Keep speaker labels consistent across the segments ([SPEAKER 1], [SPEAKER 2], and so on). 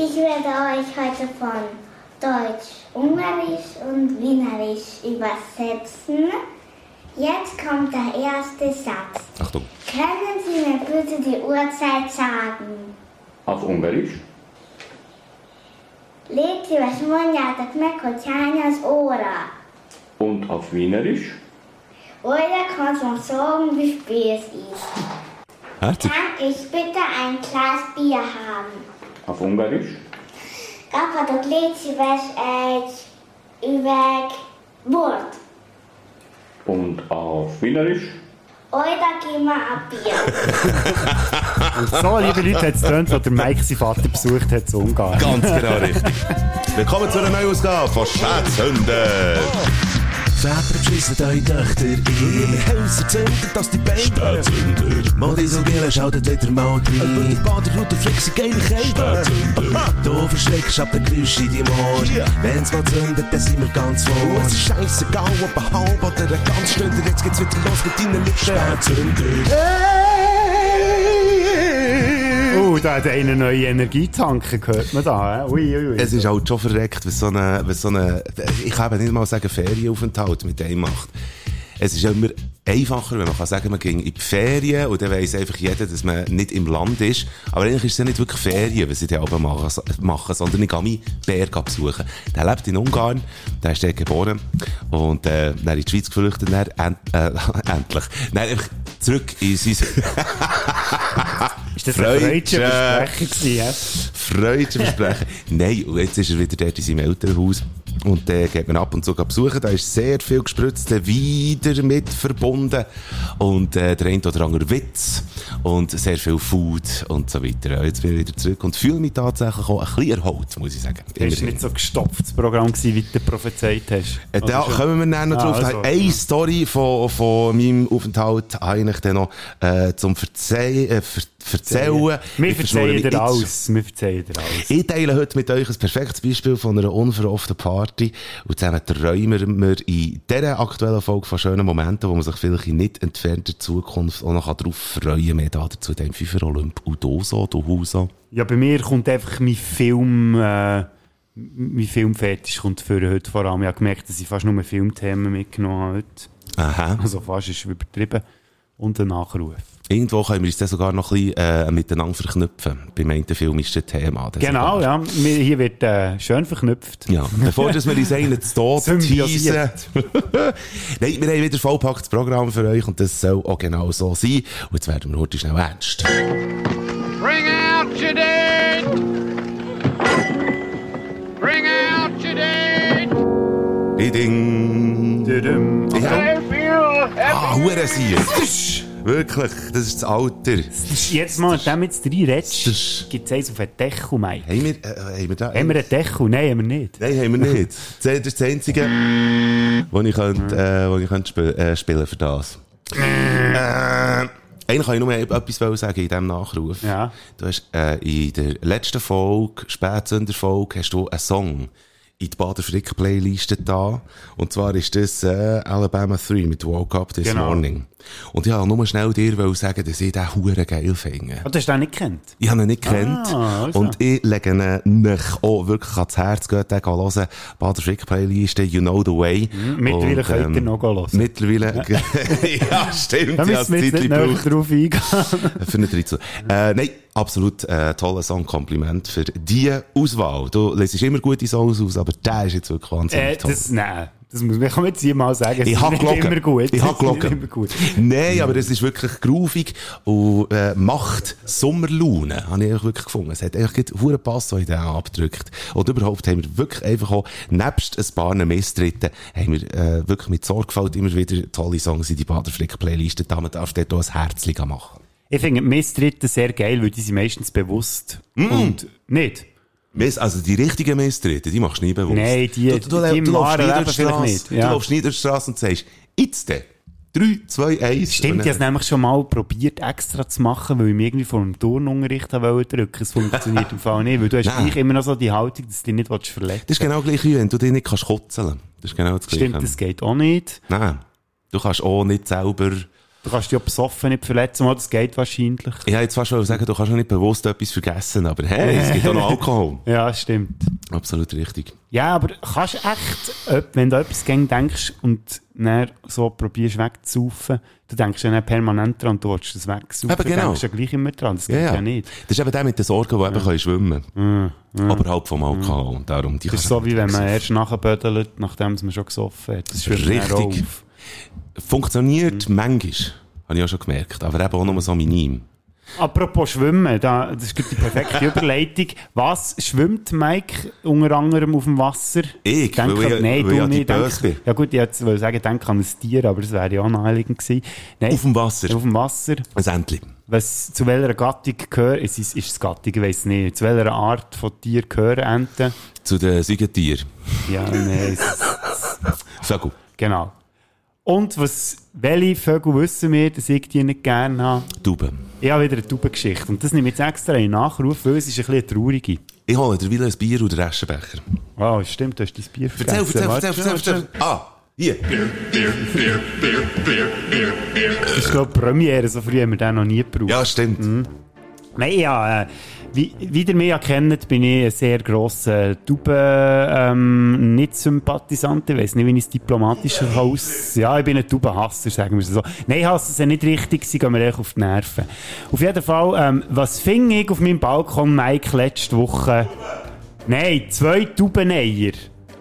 [SPEAKER 1] Ich werde euch heute von Deutsch, Ungarisch und Wienerisch übersetzen. Jetzt kommt der erste Satz.
[SPEAKER 2] Achtung.
[SPEAKER 1] Können Sie mir bitte die Uhrzeit sagen?
[SPEAKER 2] Auf Ungarisch.
[SPEAKER 1] Légy szíves, mondjátok meg, hogy hány az óra.
[SPEAKER 2] Und auf Wienerisch.
[SPEAKER 1] Oder kannst du sagen, wie spät es ist.
[SPEAKER 2] Herzig.
[SPEAKER 1] Kann ich bitte ein Glas Bier haben?
[SPEAKER 2] Auf Ungarisch.
[SPEAKER 1] Kaphatok légy szíves egy üveg bort.
[SPEAKER 2] Und auf Wienerisch.
[SPEAKER 3] So, liebe Leute, hat es getönt, als der Mike seinen Vater besucht hat zu Ungarn.
[SPEAKER 4] Ganz genau richtig. Willkommen zu einer neuen Ausgabe von Spätzünder. Väter beschissen eure Töchter in ihre Häuser zünden, dass die Beine Spätzünder. Modisogele schaltet wieder mal rein. Über die Baderroute flexen geile Kälte. Du verschreckst ab den Geräusch in deinem Ohr. Wenn's mal zündet, dann sind wir ganz vor. Es ist scheissegal, ob ein halb oder ein ganz Stunde. Jetzt geht's wieder los mit deinen Lippen. Spätzünder.
[SPEAKER 3] Oh, da hat einer neue Energie tanken, hört man da. Ui, ui, ui.
[SPEAKER 4] Es ist halt schon verreckt, was so eine, was so eine, ich kann nicht mal sagen Ferienaufenthalt mit dem macht. Es ist immer einfacher, wenn man kann sagen, man ging in die Ferien und dann weiss einfach jeder, dass man nicht im Land ist. Aber eigentlich ist es ja nicht wirklich Ferien, was ich da oben mache, machen sondern ich gehe meinen Berg besuchen. Der lebt in Ungarn, der ist dort geboren und äh, dann in die Schweiz geflüchtet, endlich. Einfach zurück in sein...
[SPEAKER 3] Ist das eine freudsche Versprechen gewesen? Ja?
[SPEAKER 4] Freudsche Versprechen. Nein, und jetzt ist er wieder dort in seinem Elternhaus. Und dann geht man ab und zu besuchen. Da ist sehr viel gespritzte wieder mit verbunden. Und äh, der eine oder andere Witz. Und sehr viel Food und so weiter. Jetzt bin ich wieder zurück und fühle mich tatsächlich auch ein bisschen erholt, muss ich sagen.
[SPEAKER 3] Das war nicht so gestopftes Programm, gewesen, wie du prophezeit hast.
[SPEAKER 4] Äh, Da
[SPEAKER 3] schon?
[SPEAKER 4] kommen wir dann noch
[SPEAKER 3] Ah,
[SPEAKER 4] drauf.
[SPEAKER 3] also,
[SPEAKER 4] Eine
[SPEAKER 3] ja.
[SPEAKER 4] Story von, von meinem Aufenthalt habe ich dann noch äh, zum Verzeihen, äh, ver Verzählen.
[SPEAKER 3] Wir verzeihen dir alles. Wir verzeihen dir alles.
[SPEAKER 4] Ich teile heute mit euch ein perfektes Beispiel von einer unverhofften Party. Und zusammen träumen wir in dieser aktuellen Folge von schönen Momenten, wo man sich vielleicht in nicht entfernter Zukunft auch noch darauf freuen kann. Mehr dazu, dem FIFA Olymp und du so, du Huso.
[SPEAKER 3] Ja, bei mir kommt einfach mein Film, äh, mein Filmfetisch kommt für heute vor allem. Ich habe gemerkt, dass ich fast nur Filmthemen mitgenommen habe heute.
[SPEAKER 4] Aha.
[SPEAKER 3] Also fast ist übertrieben. Und ein Nachruf.
[SPEAKER 4] Irgendwo können wir uns dann sogar noch ein bisschen äh, miteinander verknüpfen. Beim einen filmischen Thema. Das
[SPEAKER 3] Genau, ja. Hier wird äh, schön verknüpft.
[SPEAKER 4] Ja, bevor dass wir uns einen zu Tod teasen. Nein, wir haben wieder vollpacktes Programm für euch und das soll auch genau so sein. Und jetzt werden wir heute schnell ernst.
[SPEAKER 5] Bring out your dead! Bring out your dead!
[SPEAKER 4] Ding.
[SPEAKER 3] Tudum.
[SPEAKER 4] Ja.
[SPEAKER 5] I feel happy!
[SPEAKER 4] Ah, Hurensier. Wirklich, das ist das Alter.
[SPEAKER 3] Jetzt mal, wenn du drei redest,
[SPEAKER 4] Das-
[SPEAKER 3] gibt es eins auf einen Deckel, Mike.
[SPEAKER 4] Haben wir, äh, haben wir da?
[SPEAKER 3] Haben wir einen Deckel? Nein, haben wir nicht.
[SPEAKER 4] Nein, haben wir nicht. Das ist das Einzige, wo ich, könnte, äh, wo ich könnte sp äh, spielen für das. äh, eigentlich kann ich nur etwas sagen in diesem Nachruf.
[SPEAKER 3] Ja.
[SPEAKER 4] Du hast äh, in der letzten Folge, Spätsünderfolge, hast du einen Song in die Bader-Frick-Playliste da. Und zwar ist das äh, Alabama 3 mit Woke Up This
[SPEAKER 3] Genau.
[SPEAKER 4] Morning. Und ich wollte nur schnell dir sagen, dass ich den Huren geil finde.
[SPEAKER 3] Oh, du hast den nicht gekannt?
[SPEAKER 4] Ich habe ihn nicht gekannt.
[SPEAKER 3] Ah, also.
[SPEAKER 4] Und ich lege ihn nicht auch wirklich ans Herz. Geht den hören. Bader Frick Playliste, You Know the Way.
[SPEAKER 3] Mittlerweile
[SPEAKER 4] Und,
[SPEAKER 3] könnt ihr
[SPEAKER 4] ähm,
[SPEAKER 3] noch hören.
[SPEAKER 4] Mittlerweile. ja, stimmt.
[SPEAKER 3] Da müssen wir jetzt nicht drauf eingehen.
[SPEAKER 4] für einen Ritzel. Äh, nein, absolut äh, toller Song. Kompliment für die Auswahl. Du lesest immer gute Songs aus, aber der ist jetzt wirklich wahnsinnig
[SPEAKER 3] äh,
[SPEAKER 4] toll.
[SPEAKER 3] das, nein, das muss man jetzt hier mal sagen.
[SPEAKER 4] Ich
[SPEAKER 3] ist
[SPEAKER 4] hab
[SPEAKER 3] nicht
[SPEAKER 4] gelogen.
[SPEAKER 3] immer gut.
[SPEAKER 4] Ich hab
[SPEAKER 3] Es ist nicht
[SPEAKER 4] gelogen.
[SPEAKER 3] immer gut.
[SPEAKER 4] Nein, aber es ist wirklich groovig und äh, macht Sommerlaune, habe ich wirklich gefunden. Es hat eigentlich hure Pass, so in den abgedrückt. Und überhaupt haben wir wirklich einfach auch, nebst ein paar Misstritten, haben wir äh, wirklich mit Sorgfalt immer wieder tolle Songs in die Baderflick-Playliste. Da man darf dort auch ein Herzchen machen.
[SPEAKER 3] Ich finde Misstritten sehr geil, weil die sind meistens bewusst.
[SPEAKER 4] Mm.
[SPEAKER 3] Und nicht.
[SPEAKER 4] Miss- Also die richtigen Misstritten, die machst du nie bewusst.
[SPEAKER 3] Nein, die-
[SPEAKER 4] du, du, du,
[SPEAKER 3] die
[SPEAKER 4] du laufst nie durch Strasse,
[SPEAKER 3] nicht,
[SPEAKER 4] Du
[SPEAKER 3] ja.
[SPEAKER 4] laufst nie durch die Straße und sagst, jetzt denn. 3, 2, 1.
[SPEAKER 3] Stimmt, ich habe es nämlich schon mal probiert, extra zu machen, weil ich mich irgendwie vor dem Turnunterricht wollte drücken. Es funktioniert im Fall nicht, weil du hast gleich immer noch so die Haltung, dass du dich nicht verletzen willst.
[SPEAKER 4] Das ist genau gleich, wie wenn du dich nicht kannst kutzeln. Das ist genau das Gleiche.
[SPEAKER 3] Stimmt, das geht auch nicht.
[SPEAKER 4] Nein. Du kannst auch nicht selber
[SPEAKER 3] Du kannst dich auch besoffen nicht verletzen, mal, das geht wahrscheinlich.
[SPEAKER 4] Ich hätte jetzt fast schon sagen, du kannst noch nicht bewusst etwas vergessen, aber hey, es gibt auch noch Alkohol.
[SPEAKER 3] Ja, stimmt.
[SPEAKER 4] Absolut richtig.
[SPEAKER 3] Ja, aber kannst du echt, wenn du etwas gegen denkst und dann so probierst wegzusaufen, du denkst ja nicht permanent dran, du willst das wegsaufen.
[SPEAKER 4] Eben genau.
[SPEAKER 3] Du denkst ja gleich immer dran, das geht
[SPEAKER 4] Ja,
[SPEAKER 3] ja,
[SPEAKER 4] ja.
[SPEAKER 3] nicht.
[SPEAKER 4] Das ist eben der mit den Sorgen, die eben können schwimmen können. Oberhalb vom Alkohol. Darum, die
[SPEAKER 3] Das ist so,
[SPEAKER 4] du
[SPEAKER 3] wie wenn man erst nachher bödelt, nachdem man schon gesoffen hat. Das schwimmt dann
[SPEAKER 4] Richtig.
[SPEAKER 3] auf.
[SPEAKER 4] Funktioniert manchmal, habe ich auch schon gemerkt, aber eben auch nur so minim.
[SPEAKER 3] Apropos Schwimmen, da, das gerade die perfekte Überleitung. Was schwimmt Mike unter anderem auf dem Wasser?
[SPEAKER 4] Ich,
[SPEAKER 3] Denk
[SPEAKER 4] weil ich-
[SPEAKER 3] an- nein,
[SPEAKER 4] weil ich
[SPEAKER 3] du nicht. denk-. Ja gut, ich wollte sagen, denk an ein Tier, aber das wäre ja auch naheliegend gewesen. Nein,
[SPEAKER 4] Auf dem Wasser.
[SPEAKER 3] Auf dem Wasser.
[SPEAKER 4] Ein Entli.
[SPEAKER 3] Was, zu welcher Gattung gehört, es ist, ist es Gattung, ich weiss nicht, zu welcher Art von Tier gehören Enten?
[SPEAKER 4] Zu den Säugetieren.
[SPEAKER 3] Ja, nein, es-
[SPEAKER 4] Vögel.
[SPEAKER 3] genau. Und was, welche Vögel wissen wir, dass ich die nicht gerne habe?
[SPEAKER 4] Tauben.
[SPEAKER 3] Ich habe wieder eine Taubengeschichte. Und das nehme ich jetzt extra in Nachruf, weil es ist ein bisschen eine traurige.
[SPEAKER 4] Ich hole dir wieder ein Bier und einen Aschenbecher.
[SPEAKER 3] Wow, stimmt, du hast dein Bier
[SPEAKER 4] Erzähl,
[SPEAKER 3] vergessen.
[SPEAKER 4] erzähl, erzähl, erzähl,
[SPEAKER 3] warte.
[SPEAKER 4] erzähl. Ah, hier.
[SPEAKER 3] Das ist, glaube ich, Premiere, so früh haben wir den noch nie gebraucht.
[SPEAKER 4] Ja, stimmt.
[SPEAKER 3] Mhm. Nein, ja, äh, wie, wie ihr mich ja kennt, bin ich ein sehr grosser Tauben, ähm. Ich weiss nicht, wie ich es diplomatischer aus. Ja, ich bin ein Taubenhasser, sagen wir es so. Nein, ich hasse nicht richtig, sie gehen mir echt auf die Nerven. Auf jeden Fall, ähm, was fing ich auf meinem Balkon, Mike, letzte Woche? Nein, zwei Taubeneier.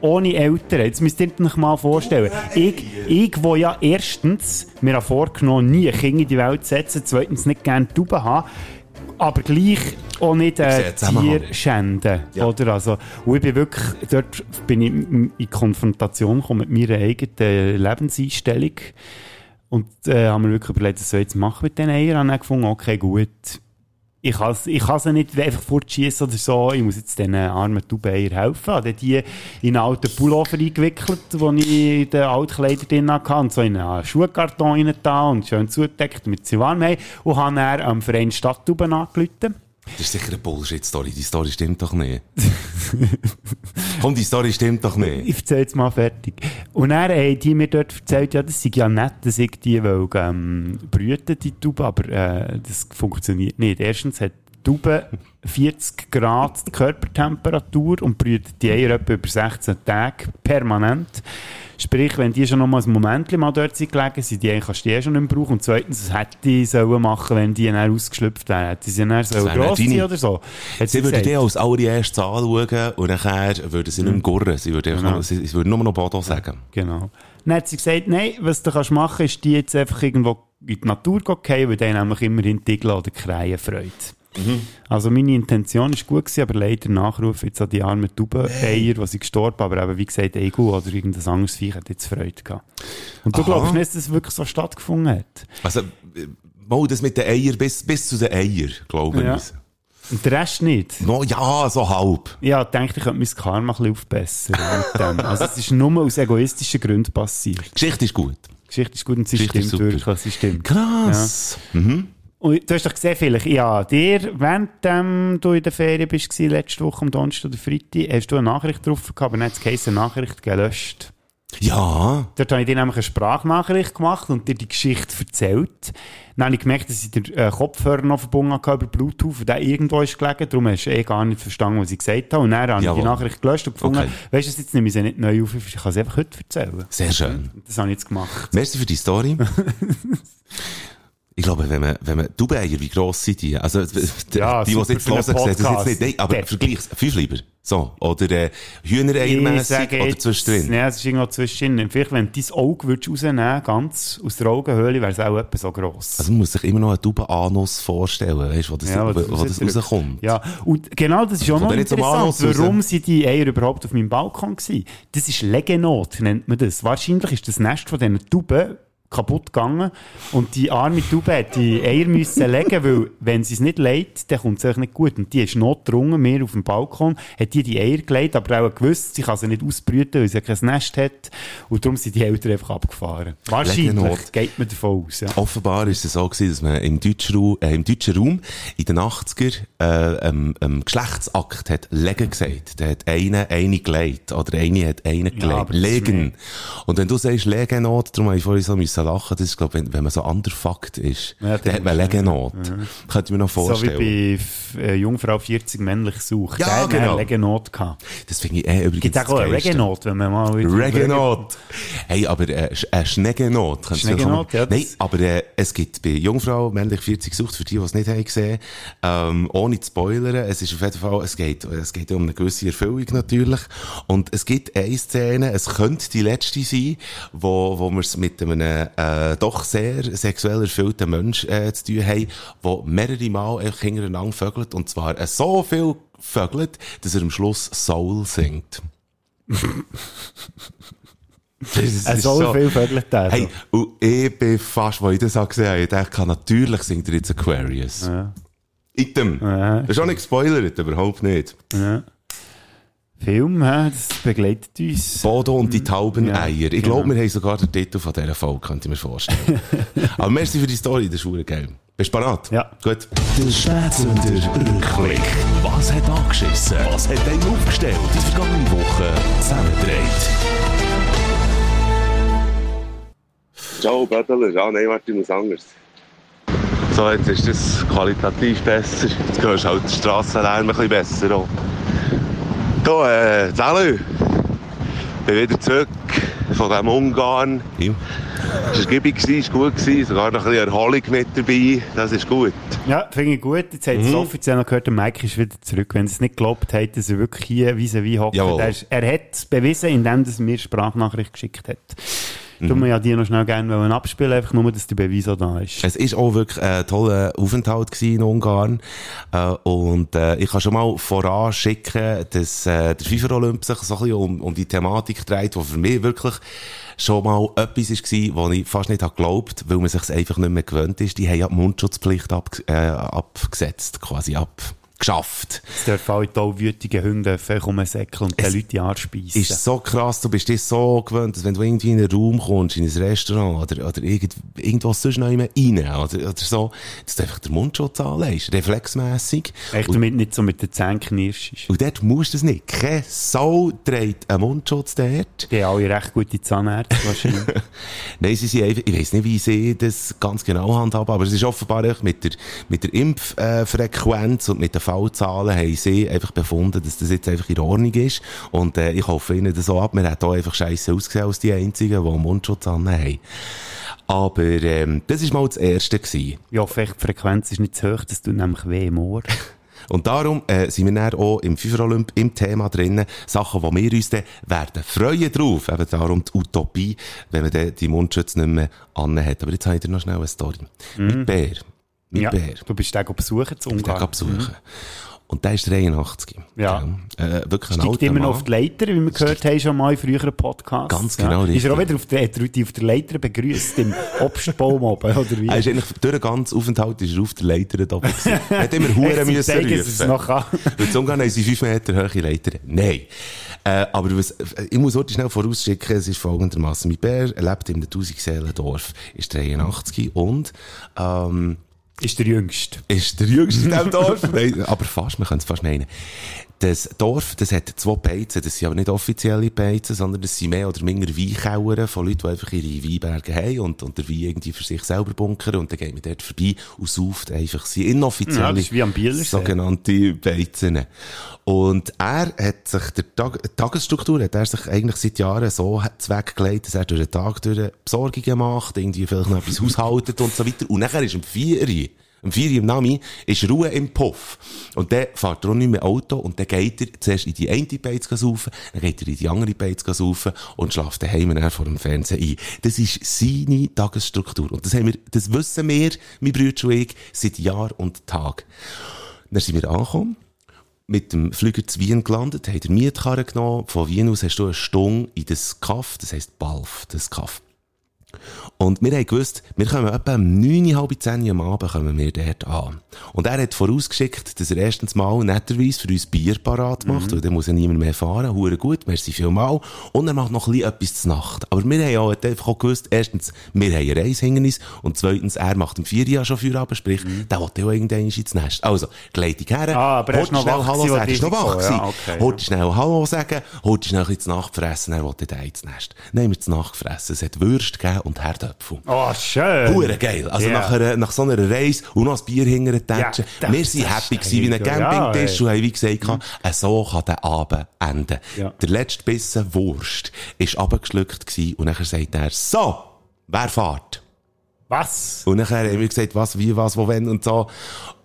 [SPEAKER 3] Ohne Eltern. Jetzt müsst ihr euch mal vorstellen. Ich, ich, wo ja erstens mir vorgenommen, nie Kinder in die Welt zu setzen, zweitens nicht gerne Tauben haben, aber gleich auch nicht äh. Tier schänden.
[SPEAKER 4] Ja.
[SPEAKER 3] Oder? Also, und ich bin wirklich, dort bin ich in Konfrontation gekommen mit meiner eigenen Lebenseinstellung. Und äh, haben wir wirklich überlegt, was soll ich jetzt machen mit den Eiern? Und dann gefunden, okay, gut. Ich kann, ich kann sie nicht einfach fortschießen oder so. Ich muss jetzt diesen armen Taubeneier helfen. Habe dann die in einen alten Pullover eingewickelt, den ich in den Altkleider drin hatte. Und so in einen Schuhkarton rein und schön zugedeckt, damit sie warm haben. Und habe dann am Verein Stadttauben angerufen.
[SPEAKER 4] Das ist sicher eine Bullshit-Story. Die Story stimmt doch nicht. Komm, die Story stimmt doch nicht.
[SPEAKER 3] Ich erzähle jetzt mal fertig. Und dann haben die mir dort erzählt, ja, das sei ja nett, dass ich die will, ähm, brüten, die Taube, aber äh, das funktioniert nicht. Erstens hat die Taube 40 Grad Körpertemperatur und brütet die Eier etwa über 16 Tage permanent. Sprich, wenn die schon noch mal ein Moment mal dort sind gelegen, sind die kannst du die eh schon nicht mehr brauchen. Und zweitens, was hätte die sollen machen, wenn die dann ausgeschlüpft wären? Hätte sie dann sollen
[SPEAKER 4] wären
[SPEAKER 3] gross sein oder so? Hat
[SPEAKER 4] Sie würden
[SPEAKER 3] gesagt.
[SPEAKER 4] die als allererstes anschauen und nachher würden sie nicht mehr gurren. Sie würden,
[SPEAKER 3] Genau.
[SPEAKER 4] nur, sie, sie würden nur noch Bodo sagen.
[SPEAKER 3] Genau. Dann hat sie gesagt, nein, was du kannst machen, ist die jetzt einfach irgendwo in die Natur gehen, weil die nämlich immerhin Tigel oder Kreien freut. Also meine Intention war gut, gewesen, aber leider Nachruf jetzt an die armen Taubeneier, die sind gestorben, aber eben, wie gesagt, Ego oder irgendein anderes Viech hat jetzt Freude gehabt. Und du
[SPEAKER 4] Aha.
[SPEAKER 3] glaubst nicht, dass das wirklich so stattgefunden hat?
[SPEAKER 4] Also, mal das mit den Eiern bis, bis zu den Eiern, glaube
[SPEAKER 3] Ja.
[SPEAKER 4] ich.
[SPEAKER 3] Und der Rest nicht?
[SPEAKER 4] No, ja, so halb.
[SPEAKER 3] Ja, ich dachte, ich könnte mein Karma ein bisschen aufbessern mit dem. Also es ist nur aus egoistischen Gründen passiert.
[SPEAKER 4] Geschichte ist gut.
[SPEAKER 3] Geschichte ist gut und sie
[SPEAKER 4] Geschichte ist
[SPEAKER 3] stimmt wirklich, sie stimmt.
[SPEAKER 4] Krass. Mhm.
[SPEAKER 3] Und du hast doch gesehen, vielleicht, ja, dir, während ähm, du in der Ferien bist, letzte Woche am Donnerstag oder Freitag, hast du eine Nachricht drauf gehabt, aber es geheißen, Nachricht gelöscht.
[SPEAKER 4] Ja.
[SPEAKER 3] Dort habe ich dir nämlich eine Sprachnachricht gemacht und dir die Geschichte erzählt. Dann habe ich gemerkt, dass ich den äh, Kopfhörer noch verbunden hatte über Bluetooth und der irgendwo ist gelegen. Darum hast du eh gar nicht verstanden, was ich gesagt habe. Und dann habe ich
[SPEAKER 4] Jawohl.
[SPEAKER 3] die Nachricht gelöscht und gefunden,
[SPEAKER 4] Okay.
[SPEAKER 3] weißt du, jetzt nehme ich sie nicht neu auf, ich kann sie einfach heute erzählen.
[SPEAKER 4] Sehr schön.
[SPEAKER 3] Das habe ich jetzt gemacht.
[SPEAKER 4] Merci für die Story. Ich glaube, wenn man, wenn man, Taubeneier, wie gross sind die? Also, die,
[SPEAKER 3] Ja,
[SPEAKER 4] die, die es jetzt hören, sehen das jetzt nicht. Nein, aber vergleich's. Fünf lieber. So. Oder, äh, Hühnereiermässig oder zwischendrin.
[SPEAKER 3] Ja, es ist irgendwo zwischendrin. Vielleicht, wenn du dein Auge würdest rausnehmen ganz aus der Augenhöhle, wäre es auch etwa so gross.
[SPEAKER 4] Also, man muss sich immer noch einen Taubenanus vorstellen, weißt du, wo das,
[SPEAKER 3] Ja,
[SPEAKER 4] wo,
[SPEAKER 3] das
[SPEAKER 4] wo das rauskommt.
[SPEAKER 3] Ja, und genau das ist auch noch interessant. Warum sind die Eier überhaupt auf meinem Balkon gewesen? Das ist Legenot, nennt man das. Wahrscheinlich ist das Nest von diesen Tauben kaputt gegangen und die arme Taube hat die Eier müssen legen, weil wenn sie es nicht legt, dann kommt es eigentlich nicht gut. Und die ist notgedrungen, mir auf dem Balkon, hat die die Eier gelegt, aber auch gewusst, sie kann sie nicht ausbrüten, weil sie ja kein Nest hat. Und darum sind die Eltern einfach abgefahren. Wahrscheinlich, geht man davon aus. Ja.
[SPEAKER 4] Offenbar ist es so gewesen, dass man im deutschen Raum, äh, im deutschen Raum in den 80er, äh, ähm, ähm, Geschlechtsakt hat legen gesagt. Da hat einer eine gelegt. Oder eine hat einen gelegt.
[SPEAKER 3] ist
[SPEAKER 4] legen. Und wenn du sagst Legenot, darum habe ich vorhin so müssen müssen lachen, das ist, glaube ich, wenn, wenn man so underfucked ist.
[SPEAKER 3] Ja,
[SPEAKER 4] dann hat man Legenot. Könnte ich mir noch
[SPEAKER 3] So
[SPEAKER 4] vorstellen.
[SPEAKER 3] wie bei äh, Jungfrau 40 männlich sucht.
[SPEAKER 4] Ja,
[SPEAKER 3] Der
[SPEAKER 4] genau.
[SPEAKER 3] eine Regenot gehabt.
[SPEAKER 4] das finde ich eh übrigens
[SPEAKER 3] Gibt auch eine. Regenot, wenn man mal...
[SPEAKER 4] Regenot. Hey, aber äh, äh, Schnegenot.
[SPEAKER 3] Schnegenot, ja,
[SPEAKER 4] Nein, aber äh, es gibt bei Jungfrau männlich 40 Sucht, für die, die es nicht haben gesehen, ähm, ohne zu spoilern, es ist auf jeden Fall, es geht, es geht um eine gewisse Erfüllung natürlich. Und es gibt eine Szene, es könnte die letzte sein, wo, wo wir es mit einem äh, doch sehr sexuell erfüllten Mensch äh, zu tun haben, der mehrere Mal einfach hintereinander vögelt, und zwar äh, so viel vögelt, dass er am Schluss Soul singt.
[SPEAKER 3] Er
[SPEAKER 4] ist
[SPEAKER 3] soll
[SPEAKER 4] so-
[SPEAKER 3] viel Vögel tun.
[SPEAKER 4] Hey, und ich bin fast, als ich das auch gesehen habe, ich dachte, natürlich singt er jetzt Aquarius.
[SPEAKER 3] Ja.
[SPEAKER 4] Item.
[SPEAKER 3] Ja.
[SPEAKER 4] Das ist auch nicht gespoilert, überhaupt nicht.
[SPEAKER 3] Ja. Film, hä, das begleitet uns.
[SPEAKER 4] Bodo und die tauben
[SPEAKER 3] Ja,
[SPEAKER 4] Eier. Ich
[SPEAKER 3] genau.
[SPEAKER 4] glaube, wir haben sogar den Titel von dieser Folge, könnte ich mir vorstellen. Aber merci für die Story, das ist geil. Bist du bereit?
[SPEAKER 3] Ja.
[SPEAKER 4] Gut.
[SPEAKER 6] Der Spätsünder Rückblick. Was hat angeschissen? Was hat einen aufgestellt? Die vergangene Woche zusammengedreht.
[SPEAKER 7] Ciao, Bödeler. Ja, nein, warte, ich muss anders. So, jetzt ist das qualitativ besser. Jetzt hörst du halt den Strassenlärm ein bisschen besser auch. Du, äh, salut. Bin wieder zurück von diesem Ungarn.
[SPEAKER 4] Ja.
[SPEAKER 7] Es war giebig, es war gut, gewesen, sogar noch ein bisschen Erholung mit dabei. Das ist gut.
[SPEAKER 3] Ja, finde ich gut. Jetzt hat es
[SPEAKER 4] Mhm.
[SPEAKER 3] offiziell noch gehört, der Mike ist wieder zurück. Wenn sie es nicht geglaubt hat, dass er wirklich hier vis-à-vis hockt. Er, ist- er hat es bewiesen, indem er mir Sprachnachricht geschickt hat.
[SPEAKER 4] Mhm.
[SPEAKER 3] Tun wir ja die noch schnell gerne abspielen, einfach nur, dass der Beweis da ist.
[SPEAKER 4] Es ist auch wirklich ein toller Aufenthalt in Ungarn. Äh, und äh, ich kann schon mal voranschicken, dass äh, der FIFA Olymp sich so ein bisschen um, um die Thematik dreht, die für mich wirklich schon mal etwas war, wo ich fast nicht geglaubt weil man sich einfach nicht mehr gewöhnt ist. Die haben ja die Mundschutzpflicht ab, äh, abgesetzt, quasi abgeschafft.
[SPEAKER 3] Es dürfen alle tollwütigen Hunde kommen säckeln und den Haare speissen.
[SPEAKER 4] ist so krass, du bist dir so gewöhnt, dass wenn du irgendwie in einen Raum kommst, in ein Restaurant oder, oder irgend, irgendwo sonst noch immer rein oder, oder so, dass du einfach den Mundschutz anlegst, reflexmässig.
[SPEAKER 3] Echt, damit nicht so mit den Zähnen knirschst.
[SPEAKER 4] Und dort musst du es nicht. Keine Sau trägt einen Mundschutz dort.
[SPEAKER 3] Die haben alle recht gute Zahnärzte wahrscheinlich.
[SPEAKER 4] Nein, sie sind einfach, ich weiss nicht, wie sie das ganz genau handhaben, aber es ist offenbar mit der, mit der Impffrequenz und mit den Fallzahlen haben sie einfach befunden, dass das jetzt einfach in Ordnung ist. Und äh, ich hoffe ihnen das auch ab. Wir hätten auch einfach scheiße ausgesehen als die Einzigen, die Mundschutz haben. Aber ähm, das war mal das Erste. Gewesen.
[SPEAKER 3] hoffe, echt, die Frequenz ist nicht zu hoch, das tut nämlich weh im Ohr.
[SPEAKER 4] Und darum äh, sind wir dann auch im FIFA Olymp im Thema drinnen. Sachen, wo wir uns dann werden freuen drauf. Eben darum die Utopie, wenn man dann die Mundschutz nicht mehr anhat. Aber jetzt habe ich dir noch schnell eine Story. Mit Bär. Mit
[SPEAKER 3] Mhm. Ja,
[SPEAKER 4] Bär.
[SPEAKER 3] du bist den besuchen zu
[SPEAKER 4] Ich den
[SPEAKER 3] Ungarn.
[SPEAKER 4] besuchen. Und der ist 83.
[SPEAKER 3] Ja.
[SPEAKER 4] Äh, wirklich
[SPEAKER 3] Steigt immer noch auf die Leiter, wie wir gehört haben, schon mal in früheren Podcasts.
[SPEAKER 4] Ganz genau,
[SPEAKER 3] Ist er auch
[SPEAKER 4] richtig.
[SPEAKER 3] wieder auf der, auf der Leiter begrüßt, im Obstbaum oben, oder wie?
[SPEAKER 4] Er ist eigentlich durch den ganzen Aufenthalt ist er auf der Leiter da oben. Er hat immer Huren müssen
[SPEAKER 3] zeigen, dass es
[SPEAKER 4] rufen.
[SPEAKER 3] noch kann.
[SPEAKER 4] Weil zum Ungarn haben sie 5 Meter hohe Leiter. Nein. Äh, aber was, ich muss heute schnell vorausschicken, es ist folgendermaßen. Mein Bär lebt in einem 1000 Seelen Dorf, ist 83 und, ähm,
[SPEAKER 3] Ist der Jüngste.
[SPEAKER 4] ist der Jüngste in diesem Dorf. Nein, aber fast, man kann es fast meinen. Das Dorf, das hat zwei Beizen. Das sind aber nicht offizielle Beizen, sondern das sind mehr oder weniger Weinkauern von Leuten, die einfach ihre Weinberge haben und, und der Wein irgendwie für sich selber bunkern. Und dann geht man dort vorbei und sauft einfach sie inoffizielle,
[SPEAKER 3] Ja,
[SPEAKER 4] sogenannte Beizen. Und er hat sich, der Tag, die Tagesstruktur hat er sich eigentlich seit Jahren so zweckgelegt, dass er durch den Tag durch Besorgungen macht, irgendwie vielleicht noch etwas haushaltet und so weiter. Und nachher ist um vier Uhr um 4 Uhr Nami ist Ruhe im Puff. Und dann fährt er auch nicht mehr Auto und dann geht er zuerst in die eine Beiz saufen, dann geht er in die andere Beiz saufen und schläft daheim dann vor dem Fernsehen ein. Das ist seine Tagesstruktur. Und das haben wir, das wissen wir, mein Bruder und ich, seit Jahr und Tag. Dann sind wir angekommen mit dem Flüger zu Wien gelandet, haben den Mietkarren genommen. Von Wien aus hast du eine Stunde in das Kaff, das heisst Balf, das Kaff. Und wir haben gewusst, wir kommen etwa um 9, halb 10 Uhr am Abend kommen wir dort an. Und er hat vorausgeschickt, dass er erstens mal netterweise für uns Bier parat macht, weil dann muss ja niemand mehr fahren. Hure gut, merci vielmal. Und er macht noch ein bisschen etwas zur Nacht. Aber wir haben ja halt einfach auch gewusst, erstens, wir haben ein Reishindernis und zweitens, er macht 4 Uhr schon Feierabend, sprich, der will ja auch irgendwann ins Nest. Also, Gleitung her.
[SPEAKER 3] Ah, aber er noch
[SPEAKER 4] schnell Hallo sagen, ist noch wach
[SPEAKER 3] ja, okay,
[SPEAKER 4] Holt schnell Hallo sagen, holt schnell ein bisschen zu Nacht fressen, er wollte dann ins Nest. Dann haben wir zu Nacht gefressen. Es hat Würste gegeben, gegeben und Herdöpfel.
[SPEAKER 3] Oh, schön.
[SPEAKER 4] Hure geil. Also
[SPEAKER 3] Ja.
[SPEAKER 4] nach, einer, nach so einer Reise und noch ein Bier hinterher tätschen.
[SPEAKER 3] Ja,
[SPEAKER 4] wir sind
[SPEAKER 3] das
[SPEAKER 4] happy gewesen, wie ein.
[SPEAKER 3] Ja,
[SPEAKER 4] Campingtisch
[SPEAKER 3] ey.
[SPEAKER 4] und haben wie gesagt, äh, so kann der Abend enden.
[SPEAKER 3] Ja.
[SPEAKER 4] Der letzte Bissen Wurst ist abgeschluckt gewesen und nachher sagt er, so, wer fährt?
[SPEAKER 3] Was?
[SPEAKER 4] Und nachher haben wir gesagt, was, wie, was, wo, wenn und so.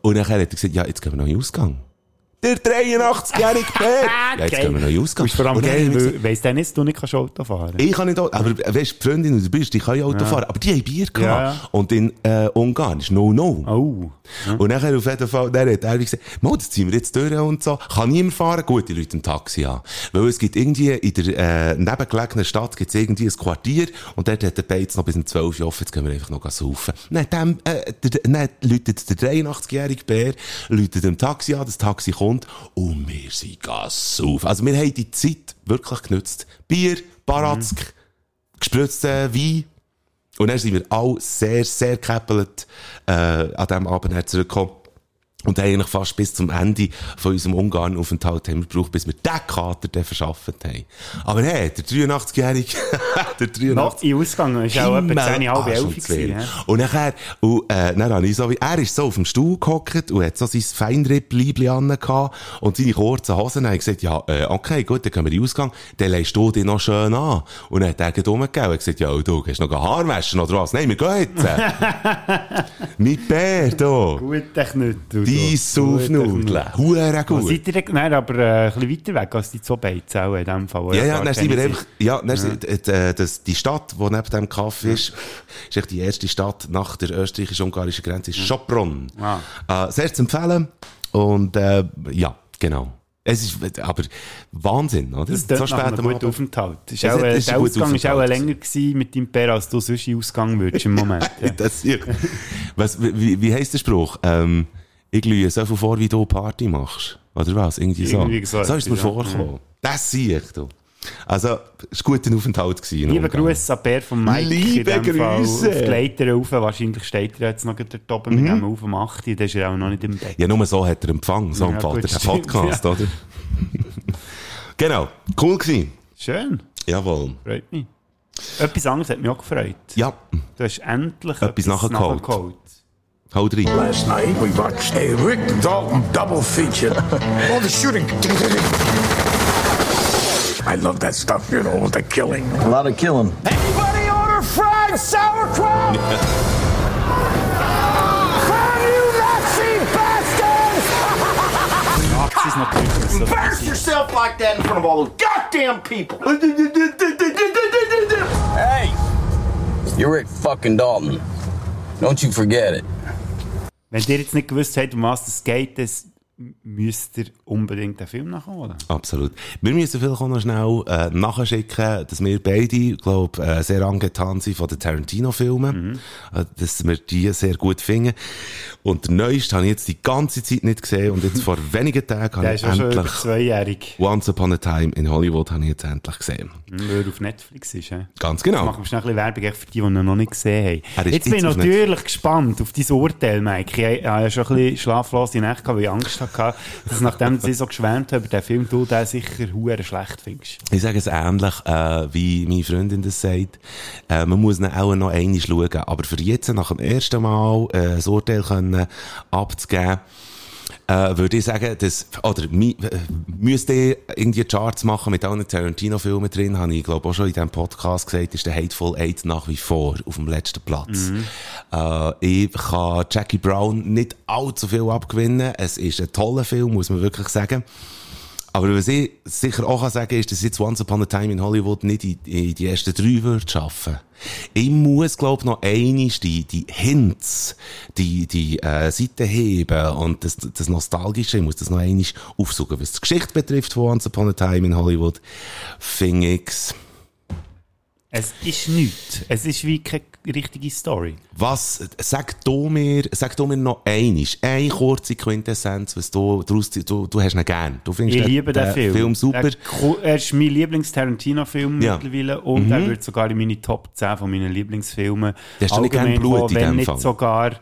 [SPEAKER 4] Und nachher hat er gesagt, ja, jetzt gehen wir noch in den Ausgang. Der 83-jährige Bär! Ja, jetzt gehen wir den Ausgang.
[SPEAKER 3] Und vor allem
[SPEAKER 4] gesagt,
[SPEAKER 3] geil, weiss der nicht, dass du nicht kannst Auto fahren kannst?
[SPEAKER 4] ich kann nicht Auto, aber weißt, die Freundin, die du bist, die kann ja Auto fahren, aber die haben Bier gehabt.
[SPEAKER 3] Ja, ja.
[SPEAKER 4] Und in äh, Ungarn ist No-No.
[SPEAKER 3] Oh.
[SPEAKER 4] Und nachher auf jeden Fall, der hat er gesagt, Mo, das ziehen wir jetzt durch und so. Kann niemand fahren? Gut, die Leute im Taxi an. Weil es gibt irgendwie in der äh, nebengelegenen Stadt gibt's irgendwie ein Quartier und dort hat der Beiz noch bis um 12 Uhr offen, jetzt können wir einfach noch saufen. Dann, dem, äh, der, dann läutet der 83-jährige Bär, läutet dem Taxi an, das Taxi kommt und wir sind gas saufen. Also wir haben die Zeit wirklich genutzt. Bier, Baratzk, gespritzten Wein, und dann sind wir alle sehr, sehr gekäppelt äh, an diesem Abend zurückgekommen. Und haben eigentlich fast bis zum Ende von unserem Ungarn-Aufenthalt haben wir gebraucht, bis wir den Kater dann verschafft haben. Aber hey, der 83-Jährige, der 83
[SPEAKER 3] Noch in Ausgang, ist auch etwa
[SPEAKER 4] Himmel,
[SPEAKER 3] 10, halb
[SPEAKER 4] Arsch
[SPEAKER 3] 11
[SPEAKER 4] und Zwirn.
[SPEAKER 3] gewesen.
[SPEAKER 4] Und nachher, und, äh, dann habe ich so wie, er ist so auf dem Stuhl gehockt und hat so sein Feinripp-Liebli angehabt und seine kurzen Hosen. Dann habe ich gesagt, ja, äh, okay, gut, dann können wir in den Ausgang, dann leist du dich noch schön an. Und dann hat er gleich umgegeben und gesagt, ja, du, hast noch Haarwaschen oder was? Nein, wir gehen jetzt. Mit Bär, da.
[SPEAKER 3] Guter Knüttel.
[SPEAKER 4] Die
[SPEAKER 3] du.
[SPEAKER 4] Saufnudeln.
[SPEAKER 3] Guter
[SPEAKER 4] Hure
[SPEAKER 3] Wo
[SPEAKER 4] gut.
[SPEAKER 3] seid ihr denn? Nein, aber äh, ein bisschen weiter weg als die zwei Beizen auch in dem Fall.
[SPEAKER 4] Ja, ja, dann sind wir einfach, ja, dann sind, äh, das, die Stadt, die neben dem Kaffee ist, ist echt die erste Stadt nach der österreichisch-ungarischen Grenze, ist Schopron.
[SPEAKER 3] Ah.
[SPEAKER 4] Äh, sehr zu empfehlen. Und, äh, ja, genau. Es ist, aber Wahnsinn, oder?
[SPEAKER 3] Das ist nach einem
[SPEAKER 4] am Abend.
[SPEAKER 3] Aufenthalt. Ist auch, äh,
[SPEAKER 4] ist
[SPEAKER 3] der Ausgang ist auch länger gewesen mit deinem Bär, als du sonst Ausgang würdest im Moment. Ja.
[SPEAKER 4] Das ist, was, wie, wie heisst der Spruch? Ähm, ich lüge so viel vor, wie du Party machst. Oder was? Irgendwie so.
[SPEAKER 3] Irgendwie so
[SPEAKER 4] so ist mir
[SPEAKER 3] etwas, ja.
[SPEAKER 4] vorgekommen. Das sehe ich, du. Also, es war ein guter Aufenthalt. Gewesen,
[SPEAKER 3] Liebe. Grüße an Bär von Mike.
[SPEAKER 4] Liebe
[SPEAKER 3] in dem Fall
[SPEAKER 4] Grüße.
[SPEAKER 3] Auf die Leiter rauf. Wahrscheinlich steht er jetzt noch dort oben mit dem auf dem 8. Der ist ja auch noch nicht im Bett.
[SPEAKER 4] Ja, nur so hat er Empfang, so
[SPEAKER 3] Ja,
[SPEAKER 4] empfängt er den Podcast, oder? genau, cool gewesen.
[SPEAKER 3] Schön.
[SPEAKER 4] Jawohl.
[SPEAKER 3] Freut mich. Etwas anderes hat mich auch gefreut.
[SPEAKER 4] Ja,
[SPEAKER 3] Du hast endlich
[SPEAKER 4] Etwas nachgeholt. Hau rein.
[SPEAKER 8] Last night we watched a Rick Dalton double feature. All the shooting. I love that stuff, you know, with the killing.
[SPEAKER 9] A lot of killing.
[SPEAKER 8] Anybody order fried sauerkraut? From you Nazi bastards!
[SPEAKER 3] Das ist natürlich so.
[SPEAKER 9] Embarrass yourself like that in front of all those goddamn people. Hey, you're Rick fucking Dalton. Don't you forget it.
[SPEAKER 3] Wenn ihr jetzt nicht gewusst habt, um was es geht, dann müsst ihr unbedingt den Film nachholen.
[SPEAKER 4] Absolut. Wir müssen vielleicht auch noch schnell äh, nachschicken, dass wir beide, glaube äh, sehr angetan sind von den Tarantino-Filmen. Äh, dass wir die sehr gut finden. Und der neueste habe ich jetzt die ganze Zeit nicht gesehen und jetzt vor wenigen Tagen habe ich endlich
[SPEAKER 3] zweijährig,
[SPEAKER 4] Once Upon a Time in Hollywood habe ich jetzt endlich gesehen.
[SPEAKER 3] weil er auf Netflix ist. He?
[SPEAKER 4] Ganz genau.
[SPEAKER 3] Machen wir schnell ein bisschen Werbung für die, die ihn noch nicht gesehen haben.
[SPEAKER 4] ist
[SPEAKER 3] Jetzt bin ich
[SPEAKER 4] jetzt
[SPEAKER 3] natürlich gespannt auf dein Urteil, Mike. Ich habe ja schon ein bisschen schlaflose Nächte weil ich Angst hatte, dass nachdem ich so geschwärmt habe über den Film, du den sicher hure schlecht findest.
[SPEAKER 4] Ich sage es ähnlich, äh, wie meine Freundin das sagt. Äh, man muss ihn auch noch einmal schauen. Aber für jetzt, nach dem ersten Mal, äh, ein Urteil können abzugeben, äh, würde ich sagen, dass, oder, mi, äh, müsste ich irgendwie Charts machen mit allen Tarantino-Filmen drin, habe ich, glaube auch schon in diesem Podcast gesagt, ist der Hateful Eight nach wie vor auf dem letzten Platz. Äh, ich kann Jackie Brown nicht allzu viel abgewinnen. Es ist ein toller Film, muss man wirklich sagen. Aber was ich sicher auch kann sagen ist, dass jetzt Once Upon a Time in Hollywood nicht in, in die ersten drei würde schaffen. Ich muss, glaub noch einiges die, die Hints, die, die, äh, Seiten heben und das, das Nostalgische, ich muss das noch einiges aufsuchen. Was die Geschichte betrifft von Once Upon a Time in Hollywood, finde ich's.
[SPEAKER 3] Es ist nichts. Es ist wie keine richtige Story.
[SPEAKER 4] Was, sag du mir, sag du mir noch einiges, eine kurze Quintessenz, was du, daraus, du, du hast ihn gern. Du findest
[SPEAKER 3] Ich liebe den, Film.
[SPEAKER 4] Film super.
[SPEAKER 3] Der, er ist mein Lieblings-Tarantino-Film
[SPEAKER 4] Ja.
[SPEAKER 3] mittlerweile und er wird sogar in meine Top 10 von meinen Lieblingsfilmen
[SPEAKER 4] Der ist doch nicht gern Blut in dem Fall.
[SPEAKER 3] sogar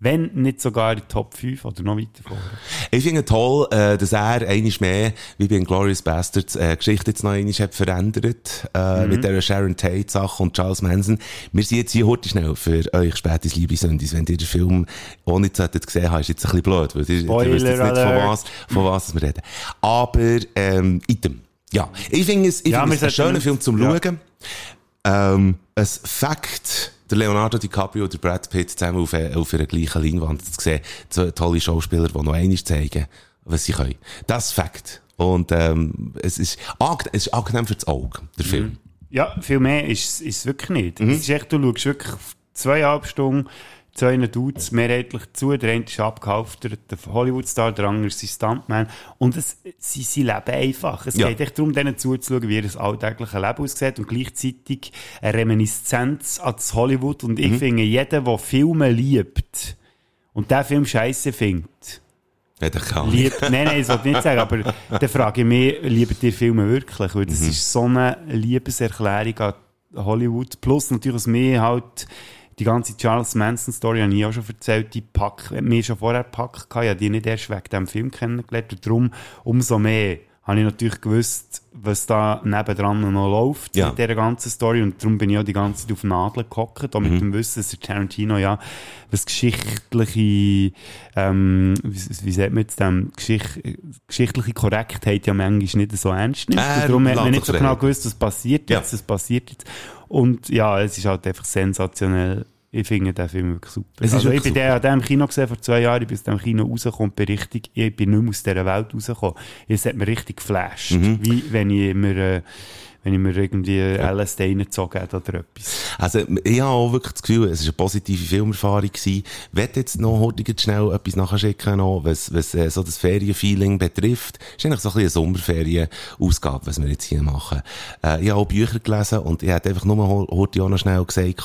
[SPEAKER 3] wenn nicht sogar in die Top 5 oder noch weiter vorne.
[SPEAKER 4] Ich finde toll, äh, dass er einiges mehr, wie bei Glorious Bastards, äh, Geschichte jetzt noch einiges hat verändert, äh,
[SPEAKER 3] Mhm.
[SPEAKER 4] mit der Sharon Tate Sache und Charles Manson. Wir sind jetzt hier heute schnell für euch spätes Liebe Sündis. Wenn ihr den Film auch nicht gesehen habt, ist jetzt ein bisschen blöd, weil ihr, ihr wisst jetzt nicht von was, von was wir reden. Aber, ähm, Item. Ja. Ich finde es, ich
[SPEAKER 3] Ja,
[SPEAKER 4] finde es
[SPEAKER 3] wir
[SPEAKER 4] ein schöner
[SPEAKER 3] sollten-
[SPEAKER 4] Film zum
[SPEAKER 3] ja.
[SPEAKER 4] Schauen. Ähm, ein Fakt, der Leonardo DiCaprio und der Brad Pitt zusammen auf, äh, auf einer gleichen Leinwand zu sehen. Zwei tolle Schauspieler, die noch einmal zeigen, was sie können. Das ist Fakt. Und, ähm, es ist, es ist angenehm für das Auge, der Film.
[SPEAKER 3] Ja, viel mehr ist es wirklich nicht.
[SPEAKER 4] Mhm.
[SPEAKER 3] Es ist echt, du schaust wirklich zweieinhalb Stunden zwei Dudes mehrheitlich zu. Der eine ist abgekauft, der, Hollywood-Star, der andere ist sein Stuntman. Und es, sie, sie leben einfach. Es
[SPEAKER 4] Ja.
[SPEAKER 3] geht echt darum, denen zuzuschauen, wie ihr das alltägliche Leben aussieht und gleichzeitig eine Reminiszenz an das Hollywood. Und ich
[SPEAKER 4] Mhm.
[SPEAKER 3] finde, jeder, der Filme liebt und der Film scheiße findet,
[SPEAKER 4] Ja, der kann.
[SPEAKER 3] Lieb, nein, nein, das wollte ich nicht sagen, aber dann frage ich mich, lieben die Filme wirklich? Weil das
[SPEAKER 4] Mhm.
[SPEAKER 3] ist so eine Liebeserklärung an Hollywood. Plus natürlich, was mir halt die ganze Charles Manson Story habe ich auch schon erzählt, die Pack, mir schon vorher gepackt, ich habe die nicht erst wegen diesem Film kennengelernt und darum umso mehr habe ich natürlich gewusst, was da nebendran noch läuft
[SPEAKER 4] Ja.
[SPEAKER 3] mit dieser ganzen Story und darum bin ich auch die ganze Zeit auf Nadeln gehockt, auch mit dem Wissen, dass Tarantino ja was geschichtliche, ähm, wie, wie sagt man jetzt, ähm, Geschicht, geschichtliche Korrektheit ja manchmal nicht so ernst nimmt. Und darum hat man nicht so genau gewusst, was passiert
[SPEAKER 4] Ja.
[SPEAKER 3] jetzt, was passiert jetzt. Und ja, es ist halt einfach sensationell. Ich finde den Film wirklich super. Also ich bin den an dem Kino gesehen vor zwei Jahren, ich bin aus dem Kino rausgekommen und bin richtig, ich bin nicht mehr aus dieser Welt rausgekommen. Es hat mir richtig geflasht.
[SPEAKER 4] Mhm.
[SPEAKER 3] Wie wenn ich mir, äh, wenn ich mir irgendwie LSD reingezogen hätte oder etwas.
[SPEAKER 4] Also, ich habe auch wirklich das Gefühl, es war eine positive Filmerfahrung gewesen. Ich werde jetzt noch heute schnell etwas nachschicken, noch, was, was äh, so das Ferienfeeling betrifft. Es ist eigentlich so ein bisschen eine Sommerferienausgabe, was wir jetzt hier machen. Äh, ich habe auch Bücher gelesen und ich hätte einfach nur heute auch noch schnell gesagt,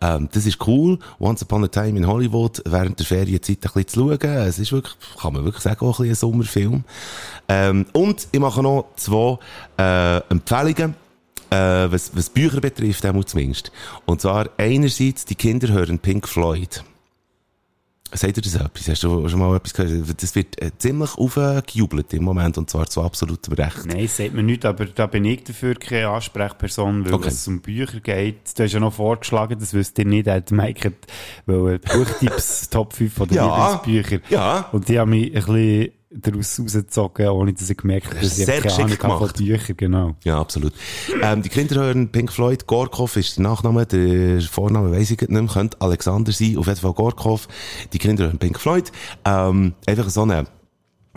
[SPEAKER 4] ähm, das ist cool, Once Upon a Time in Hollywood, während der Ferienzeit ein bisschen zu schauen. Es ist wirklich, kann man wirklich sagen, auch ein bisschen ein Sommerfilm. Ähm, und ich mache noch zwei äh, Empfehlungen äh, was, was Bücher betrifft, einmal zumindest. Und zwar einerseits, die Kinder hören Pink Floyd. Sagt ihr das etwas? Hast du schon mal etwas gehört? Das wird äh, ziemlich aufgejubelt im Moment und zwar zu absolutem Recht.
[SPEAKER 3] Nein, das sagt mir nicht, aber da bin ich dafür keine Ansprechperson, weil
[SPEAKER 4] Okay.
[SPEAKER 3] es um Bücher geht. Du hast ja noch vorgeschlagen, das wüsst ihr nicht, hat Mike weil Buchtipps Top 5 von den
[SPEAKER 4] Ja.
[SPEAKER 3] Lieblingsbüchern.
[SPEAKER 4] Ja.
[SPEAKER 3] Und die haben mich ein bisschen daraus rausgezogen, ohne dass ich gemerkt habe, dass ich
[SPEAKER 4] Sehr
[SPEAKER 3] keine Ahnung habe von
[SPEAKER 4] gemacht.
[SPEAKER 3] Büchern, genau.
[SPEAKER 4] Ja, absolut. Ähm, die Kinder hören Pink Floyd. Gorkov ist der Nachname, der Vorname weiss ich nicht mehr. Könnte Alexander sein. Auf jeden Fall Gorkov. Die Kinder hören Pink Floyd. Ähm, einfach so eine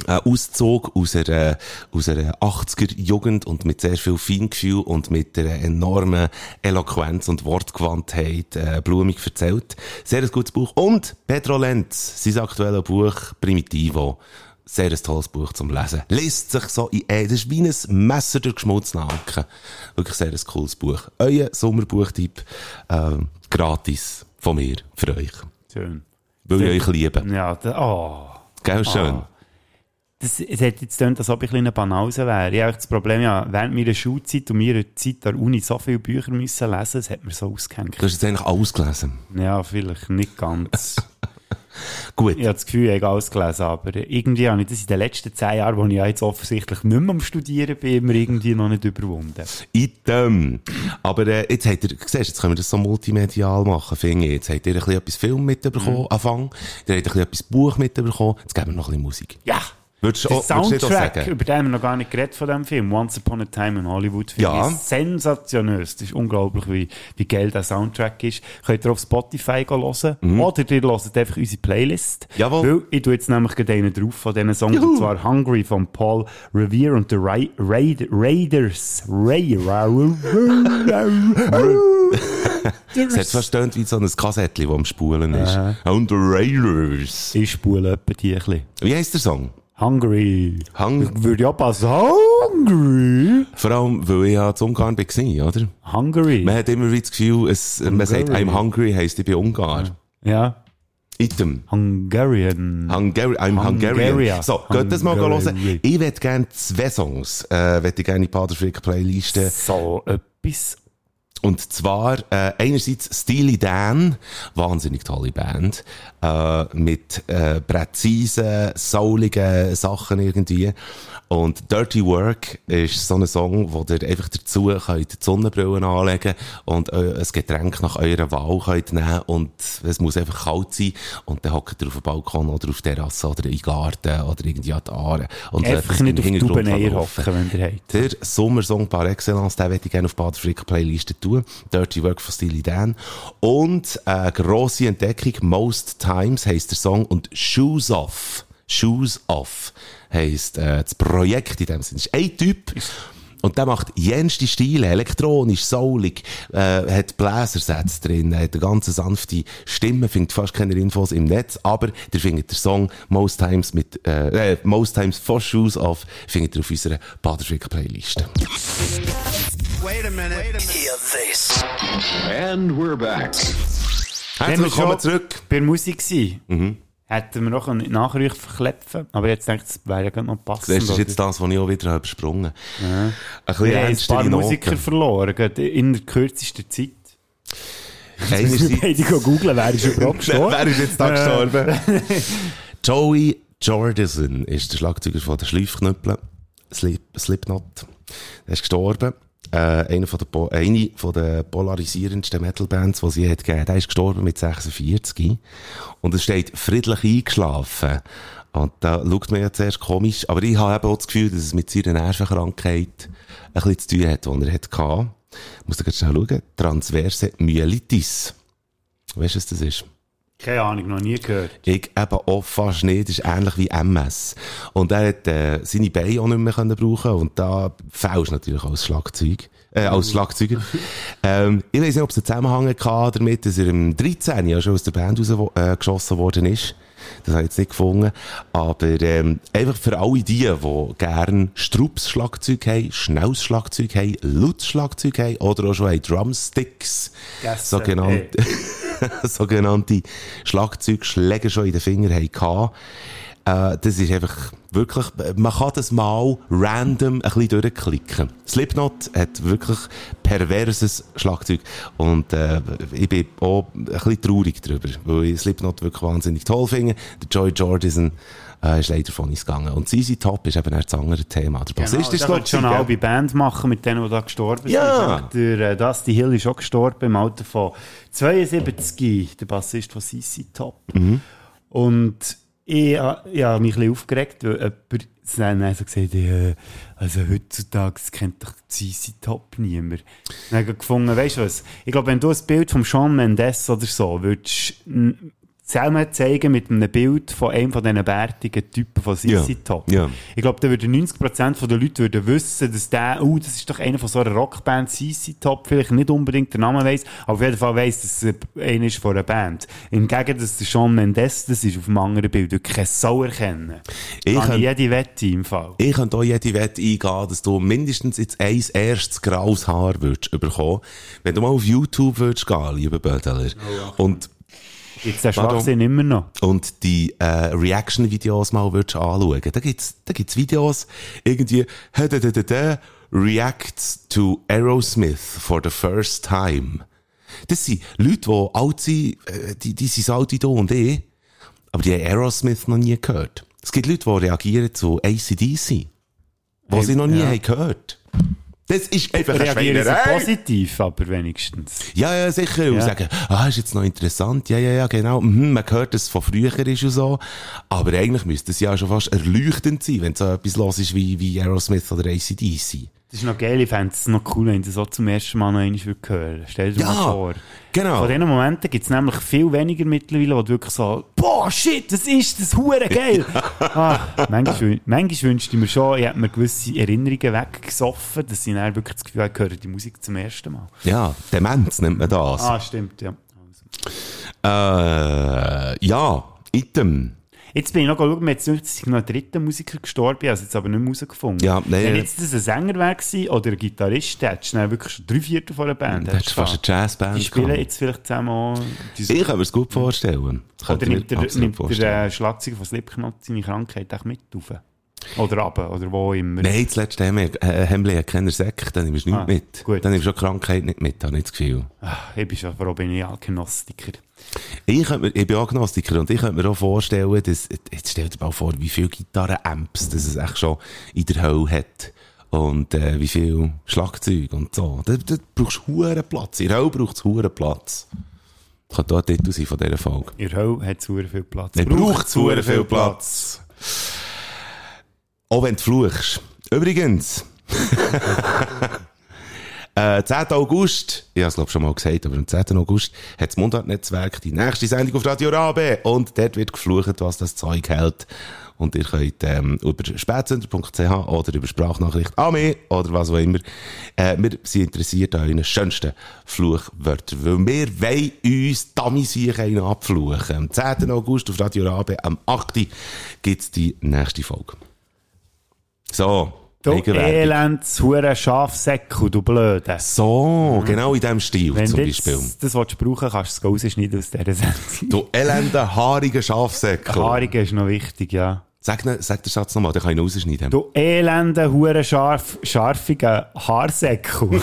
[SPEAKER 4] ein Auszug aus einer, aus einer 80er Jugend und mit sehr viel Feingefühl und mit einer enormen Eloquenz und Wortgewandtheit äh, blumig erzählt. Sehr ein gutes Buch. Und Pedro Lenz, sein aktuelles Buch Primitivo. Sehr ein tolles Buch zum Lesen. Liest sich so in, äh, das ist wie ein Messer durch geschmutzten Haken. Wirklich sehr ein cooles Buch. Euer Sommerbuchtipp, ähm, gratis von mir, für euch.
[SPEAKER 3] Schön.
[SPEAKER 4] Weil ich euch liebe.
[SPEAKER 3] Ja, da, oh.
[SPEAKER 4] Gell, schön.
[SPEAKER 3] Ah. Das, es hat jetzt gedacht, als ob ich ein Banause wäre. Ich habe das Problem, ja, während meiner Schulzeit und meiner Zeit an der Uni so viele Bücher müssen lesen, es hat mir so ausgehängt.
[SPEAKER 4] Du hast jetzt eigentlich alles gelesen.
[SPEAKER 3] Ja, vielleicht nicht ganz.
[SPEAKER 4] Gut.
[SPEAKER 3] Ich habe das Gefühl, ich habe alles gelesen, aber irgendwie habe ich das in den letzten zehn Jahren, wo ich ja jetzt offensichtlich nicht mehr am Studieren bin, immer irgendwie noch nicht überwunden.
[SPEAKER 4] Item. Aber äh, jetzt habt ihr, siehst, jetzt können wir das so multimedial machen, finde ich. Jetzt habt ihr ein bisschen etwas Film mitbekommen,
[SPEAKER 3] Mhm.
[SPEAKER 4] Anfang. Ihr habt ein bisschen etwas Buch mitbekommen. Jetzt geben wir noch ein bisschen Musik.
[SPEAKER 3] Ja!
[SPEAKER 4] Auch- würdest du auch
[SPEAKER 3] Soundtrack, über den haben wir noch gar nicht geredet von diesem Film. Once Upon a Time in Hollywood. Finde
[SPEAKER 4] Ja.
[SPEAKER 3] ich sensationell. Es ist unglaublich, wie, wie geil der Soundtrack ist. Könnt ihr auf Spotify gehen hören. Oder ihr hört einfach unsere Playlist.
[SPEAKER 4] Mhm. Jawohl.
[SPEAKER 3] Weil ich tue jetzt nämlich gerade einen drauf von diesen Songs.
[SPEAKER 4] Juhu.
[SPEAKER 3] Und zwar Hungry von Paul Revere und the Ra Raid Raiders. Ray
[SPEAKER 4] Es hat fast tönt wie so ein Kassettchen, das am Spulen ist. Und the Raiders.
[SPEAKER 3] Ich spule etwa die ein bisschen.
[SPEAKER 4] Wie heisst der Song?
[SPEAKER 3] Hungry.
[SPEAKER 4] Hung
[SPEAKER 3] Würde ja passen. Hungry.
[SPEAKER 4] Vor allem, weil ich ja zu Ungarn war, oder?
[SPEAKER 3] Hungry.
[SPEAKER 4] Man hat immer wieder das Gefühl, es, man sagt. I'm hungry heisst, ich bin Ungar.
[SPEAKER 3] Ja.
[SPEAKER 4] Item.
[SPEAKER 3] Hungarian.
[SPEAKER 4] Hungary, I'm Hungarian.
[SPEAKER 3] Hungaria.
[SPEAKER 4] So, geht das mal hören. Ich hätte gerne zwei Songs, äh, hätte ich gerne in die Paderfrick Playliste.
[SPEAKER 3] So etwas.
[SPEAKER 4] Und zwar äh, einerseits Steely Dan, wahnsinnig tolle Band, äh, mit äh, präzisen, souligen Sachen irgendwie. Und Dirty Work ist so ein Song, wo ihr einfach dazu könnt die Sonnenbrillen anlegen und äh, ein Getränk nach eurer Wahl könnt nehmen und es muss einfach kalt sein und dann hockt ihr auf dem Balkon oder auf der Terrasse oder im Garten oder irgendwie an die Aare. Und
[SPEAKER 3] Einfach
[SPEAKER 4] das
[SPEAKER 3] nicht auf die
[SPEAKER 4] laufen.
[SPEAKER 3] hocken, wenn ihr habt.
[SPEAKER 4] Der Sommersong par excellence, den möchte ich gerne auf Bad Frick Playliste tun. Dirty Work von Steely Dan. Und eine grosse Entdeckung, Most Times heisst der Song und Shoes Off. Shoes Off heisst äh, das Projekt in dem Sinne. Es ist ein Typ, und der macht jenste Stile, elektronisch, soulig, äh, hat Bläsersätze drin, hat eine ganz sanfte Stimme, findet fast keine Infos im Netz, aber der findet der Song Most Times mit, äh, äh, Most Times for Shoes Off, findet ihr auf unserer Baderfrick Playliste.
[SPEAKER 10] Wait a minute. Hear this. And we're back.
[SPEAKER 3] Wir
[SPEAKER 4] willkommen zurück.
[SPEAKER 3] bei der Musik waren, hätten wir noch einen Nachruf verklepfen aber jetzt ich, das wäre ja gerade noch passend.
[SPEAKER 4] Das ist jetzt das, was ich auch wieder übersprungen habe. Ein bisschen
[SPEAKER 3] wir haben ein paar
[SPEAKER 4] ernstere
[SPEAKER 3] Musiker
[SPEAKER 4] Noten.
[SPEAKER 3] verloren, in der kürzesten Zeit.
[SPEAKER 4] Einerseits-
[SPEAKER 3] Beide googeln, wer ist überhaupt gestorben?
[SPEAKER 4] Wer ist jetzt da
[SPEAKER 3] Äh,
[SPEAKER 4] gestorben? Joey Jordison ist der Schlagzeuger von den Schleifknüppeln. Slip, Slipknot. Er ist gestorben. Äh, einer von der, po eine von der polarisierendsten Metal-Bands, die sie hat gegeben. Der ist gestorben mit 46. Und es steht friedlich eingeschlafen. Und da schaut man ja zuerst komisch. Aber ich habe eben auch das Gefühl, dass es mit seiner Nervenkrankheit ein bisschen zu tun hat, die er hatte. Ich muss da ganz schnell schauen. Transverse Myelitis. Weißt du, was das ist?
[SPEAKER 3] Keine Ahnung, noch nie gehört.
[SPEAKER 4] Ich eben auch fast nicht. Das ist ähnlich wie MS. Und er hat äh, seine Beine auch nicht mehr können brauchen und da fällst natürlich als Schlagzeug. Äh, als Schlagzeuger. ähm, ich weiß nicht, ob es einen Zusammenhang hatte damit, dass er im 13 ja schon aus der Band raus, äh, geschossen worden ist. Das habe ich jetzt nicht gefunden. Aber ähm, einfach für alle die, die gern Strups Schlagzeug haben, schnelles Schlagzeug haben, lautes Schlagzeug haben oder auch schon haben Drumsticks,
[SPEAKER 3] Yes,
[SPEAKER 4] sogenannte, sogenannte Schlagzeugschläge schon in den Fingern hatten. Äh, das ist einfach wirklich, man kann das mal random ein bisschen durchklicken. Slipknot hat wirklich perverses Schlagzeug und äh, ich bin auch ein bisschen traurig darüber, weil ich Slipknot wirklich wahnsinnig toll finde. Der Joy Jordison äh, ist leider von uns gegangen. Und CZ Top ist eben auch das andere Thema. Der Bassist
[SPEAKER 3] Genau,
[SPEAKER 4] ist
[SPEAKER 3] könntest du schon eine halbe Band machen mit denen, die da gestorben
[SPEAKER 4] Ja.
[SPEAKER 3] sind. Der äh, Dusty Hill ist auch gestorben im Alter von 72, der Bassist von CC Top.
[SPEAKER 4] Mhm.
[SPEAKER 3] Und ich, äh, ich habe mich ein aufgeregt, weil jemand dann so gesagt äh, also heutzutage kennt doch CC Top niemand. Dann habe ich gefunden, weißt du was, ich glaube, wenn du ein Bild von Sean Mendes oder so würdest zusammen zeigen mit einem Bild von einem von diesen bärtigen Typen von CC
[SPEAKER 4] Ja.
[SPEAKER 3] Top.
[SPEAKER 4] Ja.
[SPEAKER 3] Ich glaube, da würden 90% der Leute würden wissen, dass der, oh, das ist doch einer von so einer Rockband CC Top, vielleicht nicht unbedingt den Namen weiss, aber auf jeden Fall weiss, dass es einer ist von einer Band. Hingegen, dass der Sean Mendes das ist auf dem anderen Bild, wirklich keine Sau erkennen.
[SPEAKER 4] Ich
[SPEAKER 3] Kann
[SPEAKER 4] kann-
[SPEAKER 3] jede Wette im Fall.
[SPEAKER 4] Ich könnte auch jede Wette eingehen, dass du mindestens jetzt ein erstes graues Haar würdest bekommen, wenn du mal auf YouTube würdest gehen, lieber Bödeler. Und
[SPEAKER 3] Der
[SPEAKER 4] Pardon?
[SPEAKER 3] Schwachsinn immer noch.
[SPEAKER 4] und die äh, Reaction-Videos mal würdest anschauen. Da gibt's, da gibt's Videos, irgendwie, reacts to Aerosmith for the first time. Das sind Leute, die alt sind, äh, die, die sind alt wie du und ich, aber die haben Aerosmith noch nie gehört. Es gibt Leute, die reagieren zu ACDC, die
[SPEAKER 3] Hey,
[SPEAKER 4] sie noch nie
[SPEAKER 3] ja.
[SPEAKER 4] haben gehört. Das ist einfach
[SPEAKER 3] Reagieren sie positiv, aber wenigstens.
[SPEAKER 4] Ja, ja, sicher. Und
[SPEAKER 3] Ja.
[SPEAKER 4] sagen, ah, ist jetzt noch interessant. Ja, ja, ja, genau. Mhm, man hört, dass es von früher ist und so. Aber eigentlich müsste es ja schon fast erleuchtend sein, wenn so etwas los ist wie, wie Aerosmith oder ACDC.
[SPEAKER 3] Das ist noch geil, ich fände es noch cool, wenn das auch zum ersten Mal noch einmal hören. Stell dir
[SPEAKER 4] Ja,
[SPEAKER 3] mal vor.
[SPEAKER 4] genau.
[SPEAKER 3] Von diesen Momenten gibt es nämlich viel weniger mittlerweile, wo du wirklich so, boah, shit, das ist das hure geil. ah, manchmal, wün- manchmal wünschte ich mir schon, ich hätte mir gewisse Erinnerungen weggesoffen, dass ich dann wirklich das Gefühl habe, ich höre die Musik zum ersten Mal.
[SPEAKER 4] Ja, Demenz nennt man das.
[SPEAKER 3] Ah, stimmt, ja.
[SPEAKER 4] Äh, ja, Item.
[SPEAKER 3] Jetzt bin ich noch schauen, jetzt ist noch ein dritter Musiker gestorben, ich habe es jetzt aber nicht mehr herausgefunden.
[SPEAKER 4] Ja, nein,
[SPEAKER 3] Wenn jetzt das ein Sänger wäre gewesen, oder ein Gitarrist, der hättest du wirklich schon drei Viertel von einer Band.
[SPEAKER 4] Da hättest du fast eine Jazzband
[SPEAKER 3] Die spielen
[SPEAKER 4] gehabt.
[SPEAKER 3] jetzt vielleicht zusammen auch...
[SPEAKER 4] Ich kann mir das gut vorstellen. Das
[SPEAKER 3] Oder nimmt der, nimmt der äh, Schlagzeuger von Slipknot seine Krankheit auch mit auf? Oder runter, oder wo immer.
[SPEAKER 4] Nein, das letzte äh, Hemley hat keine Säcke, dann nimmst du nichts
[SPEAKER 3] Ah,
[SPEAKER 4] mit.
[SPEAKER 3] gut.
[SPEAKER 4] Dann nimmst du schon Krankheit nicht mit, habe ich das Gefühl.
[SPEAKER 3] Ah, Ich bin schon froh, bin ich Agnostiker.
[SPEAKER 4] Ich, könnte mir, ich bin Agnostiker und ich könnte mir auch vorstellen, dass, jetzt stell dir mal vor, wie viele Gitarren-Amps das es echt schon in der Hölle hat. Und äh, wie viel Schlagzeug und so. Da, da brauchst du huren Platz. In der Hölle braucht es huren Platz. Das auch ein Titel sein von dieser Folge.
[SPEAKER 3] In der Hölle hat es viel Platz.
[SPEAKER 4] Es braucht zu viel Platz. Auch wenn du fluchst. Übrigens. äh, 10. August, ich habe es glaube schon mal gesagt, aber am 10. August hat das Mundart-Netzwerk die nächste Sendung auf Radio Rabe und dort wird geflucht, was das Zeug hält. Und ihr könnt ähm, über spätsender.ch oder über Sprachnachricht an mich oder was auch immer. Äh, wir sind interessiert an euren schönsten Fluchwörtern, weil wir wollen uns Damisiech einen abfluchen. Am 10. August auf Radio Rabe, am 8. gibt's die nächste Folge. So,
[SPEAKER 3] Du elends Schafsäckel, du Blöde.
[SPEAKER 4] So, genau in diesem Stil
[SPEAKER 3] Wenn
[SPEAKER 4] zum
[SPEAKER 3] du
[SPEAKER 4] Beispiel.
[SPEAKER 3] jetzt das willst brauchen kannst du es rausschneiden aus dieser Sendung.
[SPEAKER 4] Du elender, haariger Schafsäckel.
[SPEAKER 3] Haarige ist noch wichtig, ja.
[SPEAKER 4] Sag, ne- sag den Satz nochmal, den kann ich ihn rausschneiden.
[SPEAKER 3] Du elende, hure scharf, scharfiger Haarsäckel.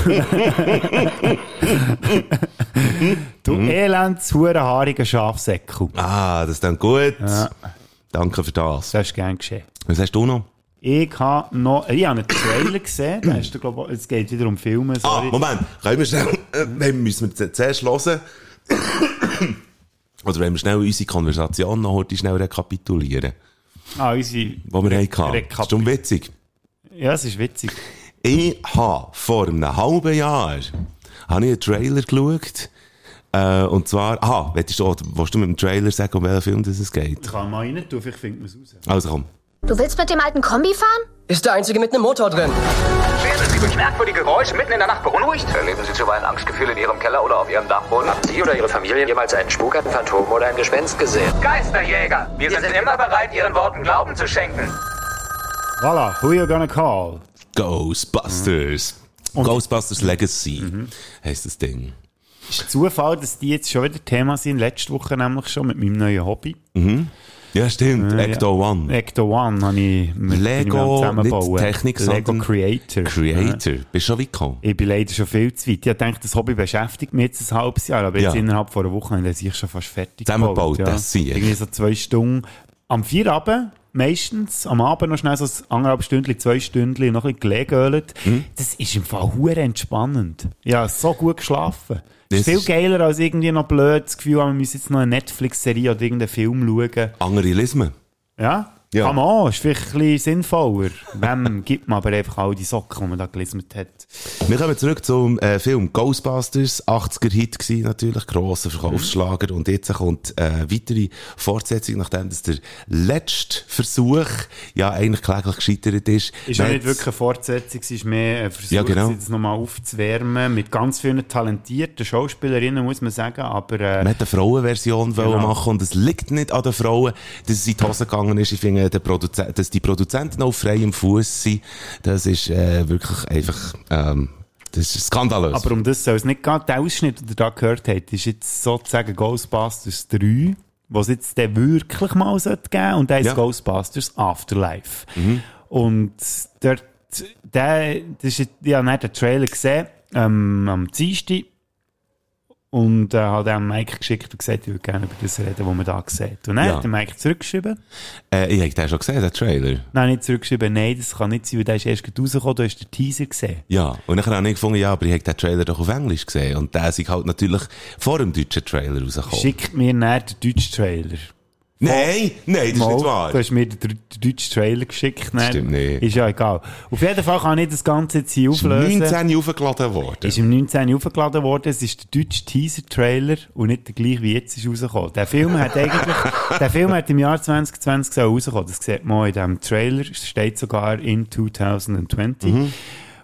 [SPEAKER 3] du elends, hure haariger Schafsäckel.
[SPEAKER 4] Ah, das ist dann gut.
[SPEAKER 3] Ja.
[SPEAKER 4] Danke für das.
[SPEAKER 3] Das ist gern geschehen.
[SPEAKER 4] Was hast du noch?
[SPEAKER 3] Ich habe noch, ich habe einen Trailer gesehen, da hast du, glaub, es geht wieder um Filme,
[SPEAKER 4] Ah,
[SPEAKER 3] sorry.
[SPEAKER 4] Moment. Können wir schnell, äh, müssen wir zuerst hören? Oder wenn wir schnell unsere Konversation noch heute schnell rekapitulieren.
[SPEAKER 3] Ah, unsere,
[SPEAKER 4] Die wir hatten.
[SPEAKER 3] Rekap-
[SPEAKER 4] ist schon witzig.
[SPEAKER 3] ja, es ist witzig.
[SPEAKER 4] Ich habe vor einem halben Jahr habe ich einen Trailer geschaut. Äh, und zwar, aha, willst du, willst du mit dem Trailer sagen, um welchen Film das es geht?
[SPEAKER 3] Ich kann mal rein tun, vielleicht findet man es raus.
[SPEAKER 4] Also komm.
[SPEAKER 11] Du willst mit dem alten Kombi fahren?
[SPEAKER 12] Ist der einzige mit einem Motor drin.
[SPEAKER 13] Werden Sie durch merkwürdige Geräusche mitten in der Nacht beunruhigt? Erleben Sie zuweilen Angstgefühle in Ihrem Keller oder auf Ihrem Dachboden? Haben Sie oder Ihre Familie jemals einen Spuk, ein Phantom oder ein Gespenst gesehen? Geisterjäger! Wir, sind, immer bereit, Ihren Worten Glauben zu schenken.
[SPEAKER 3] Voilà, who you gonna call?
[SPEAKER 4] Ghostbusters. Ghostbusters Legacy heisst das Ding.
[SPEAKER 3] Ist Zufall, dass die jetzt schon wieder Thema sind, letzte Woche nämlich schon mit meinem neuen Hobby.
[SPEAKER 4] Mhm. Ja, stimmt.
[SPEAKER 3] Äh,
[SPEAKER 4] Ecto
[SPEAKER 3] ja.
[SPEAKER 4] One.
[SPEAKER 3] Ecto One habe ich mit
[SPEAKER 4] Lego, nicht Technik,
[SPEAKER 3] Lego Creator.
[SPEAKER 4] Creator.
[SPEAKER 3] Ja.
[SPEAKER 4] Bist du schon weit gekommen?
[SPEAKER 3] Ich bin leider schon viel zu weit. Ich denke, das Hobby beschäftigt mich jetzt ein halbes Jahr, aber jetzt
[SPEAKER 4] Ja.
[SPEAKER 3] innerhalb von einer Woche habe ich schon fast fertig
[SPEAKER 4] Zusammengebaut,
[SPEAKER 3] gebaut,
[SPEAKER 4] das ich.
[SPEAKER 3] Irgendwie so zwei Stunden. Am vier Abend, meistens, am Abend noch schnell so ein anderthalb Stündchen, zwei Stündchen, noch ein bisschen.
[SPEAKER 4] Mhm.
[SPEAKER 3] Das ist im Fall hure entspannend. Ja, so gut geschlafen. Das ist viel geiler als irgendwie noch blöd das Gefühl, man muss jetzt noch eine Netflix-Serie oder irgendeinen Film schauen.
[SPEAKER 4] Andere Lismen.
[SPEAKER 3] Ja?
[SPEAKER 4] Ja.
[SPEAKER 3] Man auch. Ist vielleicht ein bisschen sinnvoller. Wem gibt man aber einfach all die Socken, die man da gelesen hat.
[SPEAKER 4] Wir kommen zurück zum äh, Film Ghostbusters. 80er-Hit gewesen, natürlich. Grosser Verkaufsschlager. Und jetzt kommt äh, weitere Fortsetzung, nachdem das der letzte Versuch ja eigentlich kläglich gescheitert ist.
[SPEAKER 3] Ist ja nicht wirklich eine Fortsetzung, es ist mehr ein Versuch,
[SPEAKER 4] Ja, genau.
[SPEAKER 3] das nochmal aufzuwärmen. Mit ganz vielen talentierten Schauspielerinnen, muss man sagen. Aber äh,
[SPEAKER 4] Man hat eine Frauenversion
[SPEAKER 3] Genau.
[SPEAKER 4] machen und es liegt nicht an den Frauen, dass es in die Hose gegangen ist. Ich finde, der Produzent, dass die Produzenten auf freiem Fuß sind, das ist äh, wirklich einfach, ähm, das ist skandalös.
[SPEAKER 3] Aber um das soll es nicht gehen. Der Ausschnitt, den ihr da gehört habt, ist jetzt sozusagen Ghostbusters 3, was jetzt dann wirklich mal sollte geben und der ist
[SPEAKER 4] Ja.
[SPEAKER 3] Ghostbusters Afterlife.
[SPEAKER 4] Mhm.
[SPEAKER 3] Und dort, der, das ist, ich habe nicht den Trailer gesehen, ähm, am Dienstag. Und äh, hat dem Mike geschickt und gesagt, ich würde gerne über das reden, was man da sieht. Und dann
[SPEAKER 4] Ja.
[SPEAKER 3] hat der Mike zurückgeschrieben.
[SPEAKER 4] äh, ich habe den schon gesehen, den Trailer.
[SPEAKER 3] Nein, nicht zurückgeschrieben, nein, das kann nicht sein, weil der ist erst gerade rausgekommen, du hast den Teaser gesehen.
[SPEAKER 4] Ja, und dann habe ich gefunden, ja, aber ich habe den Trailer doch auf Englisch gesehen. Und der ist halt natürlich vor dem deutschen Trailer rausgekommen.
[SPEAKER 3] Schickt mir näher den deutschen Trailer.
[SPEAKER 4] Nein, nein, das ist
[SPEAKER 3] Mal,
[SPEAKER 4] nicht wahr.
[SPEAKER 3] Du hast mir den, den deutschen Trailer geschickt. Nein,
[SPEAKER 4] Stimmt nicht.
[SPEAKER 3] Ist ja egal. Auf jeden Fall kann ich das Ganze jetzt hier
[SPEAKER 4] Ist
[SPEAKER 3] auflösen.
[SPEAKER 4] 19 aufgeladen worden.
[SPEAKER 3] Ist im 19. aufgeladen worden. Es ist der deutsche Teaser-Trailer und nicht der gleiche wie jetzt ist rausgekommen. Der Film hat eigentlich, der Film hat im Jahr 2020 so rausgekommen. Das sieht man in diesem Trailer. Es steht sogar in 2020.
[SPEAKER 4] Mhm.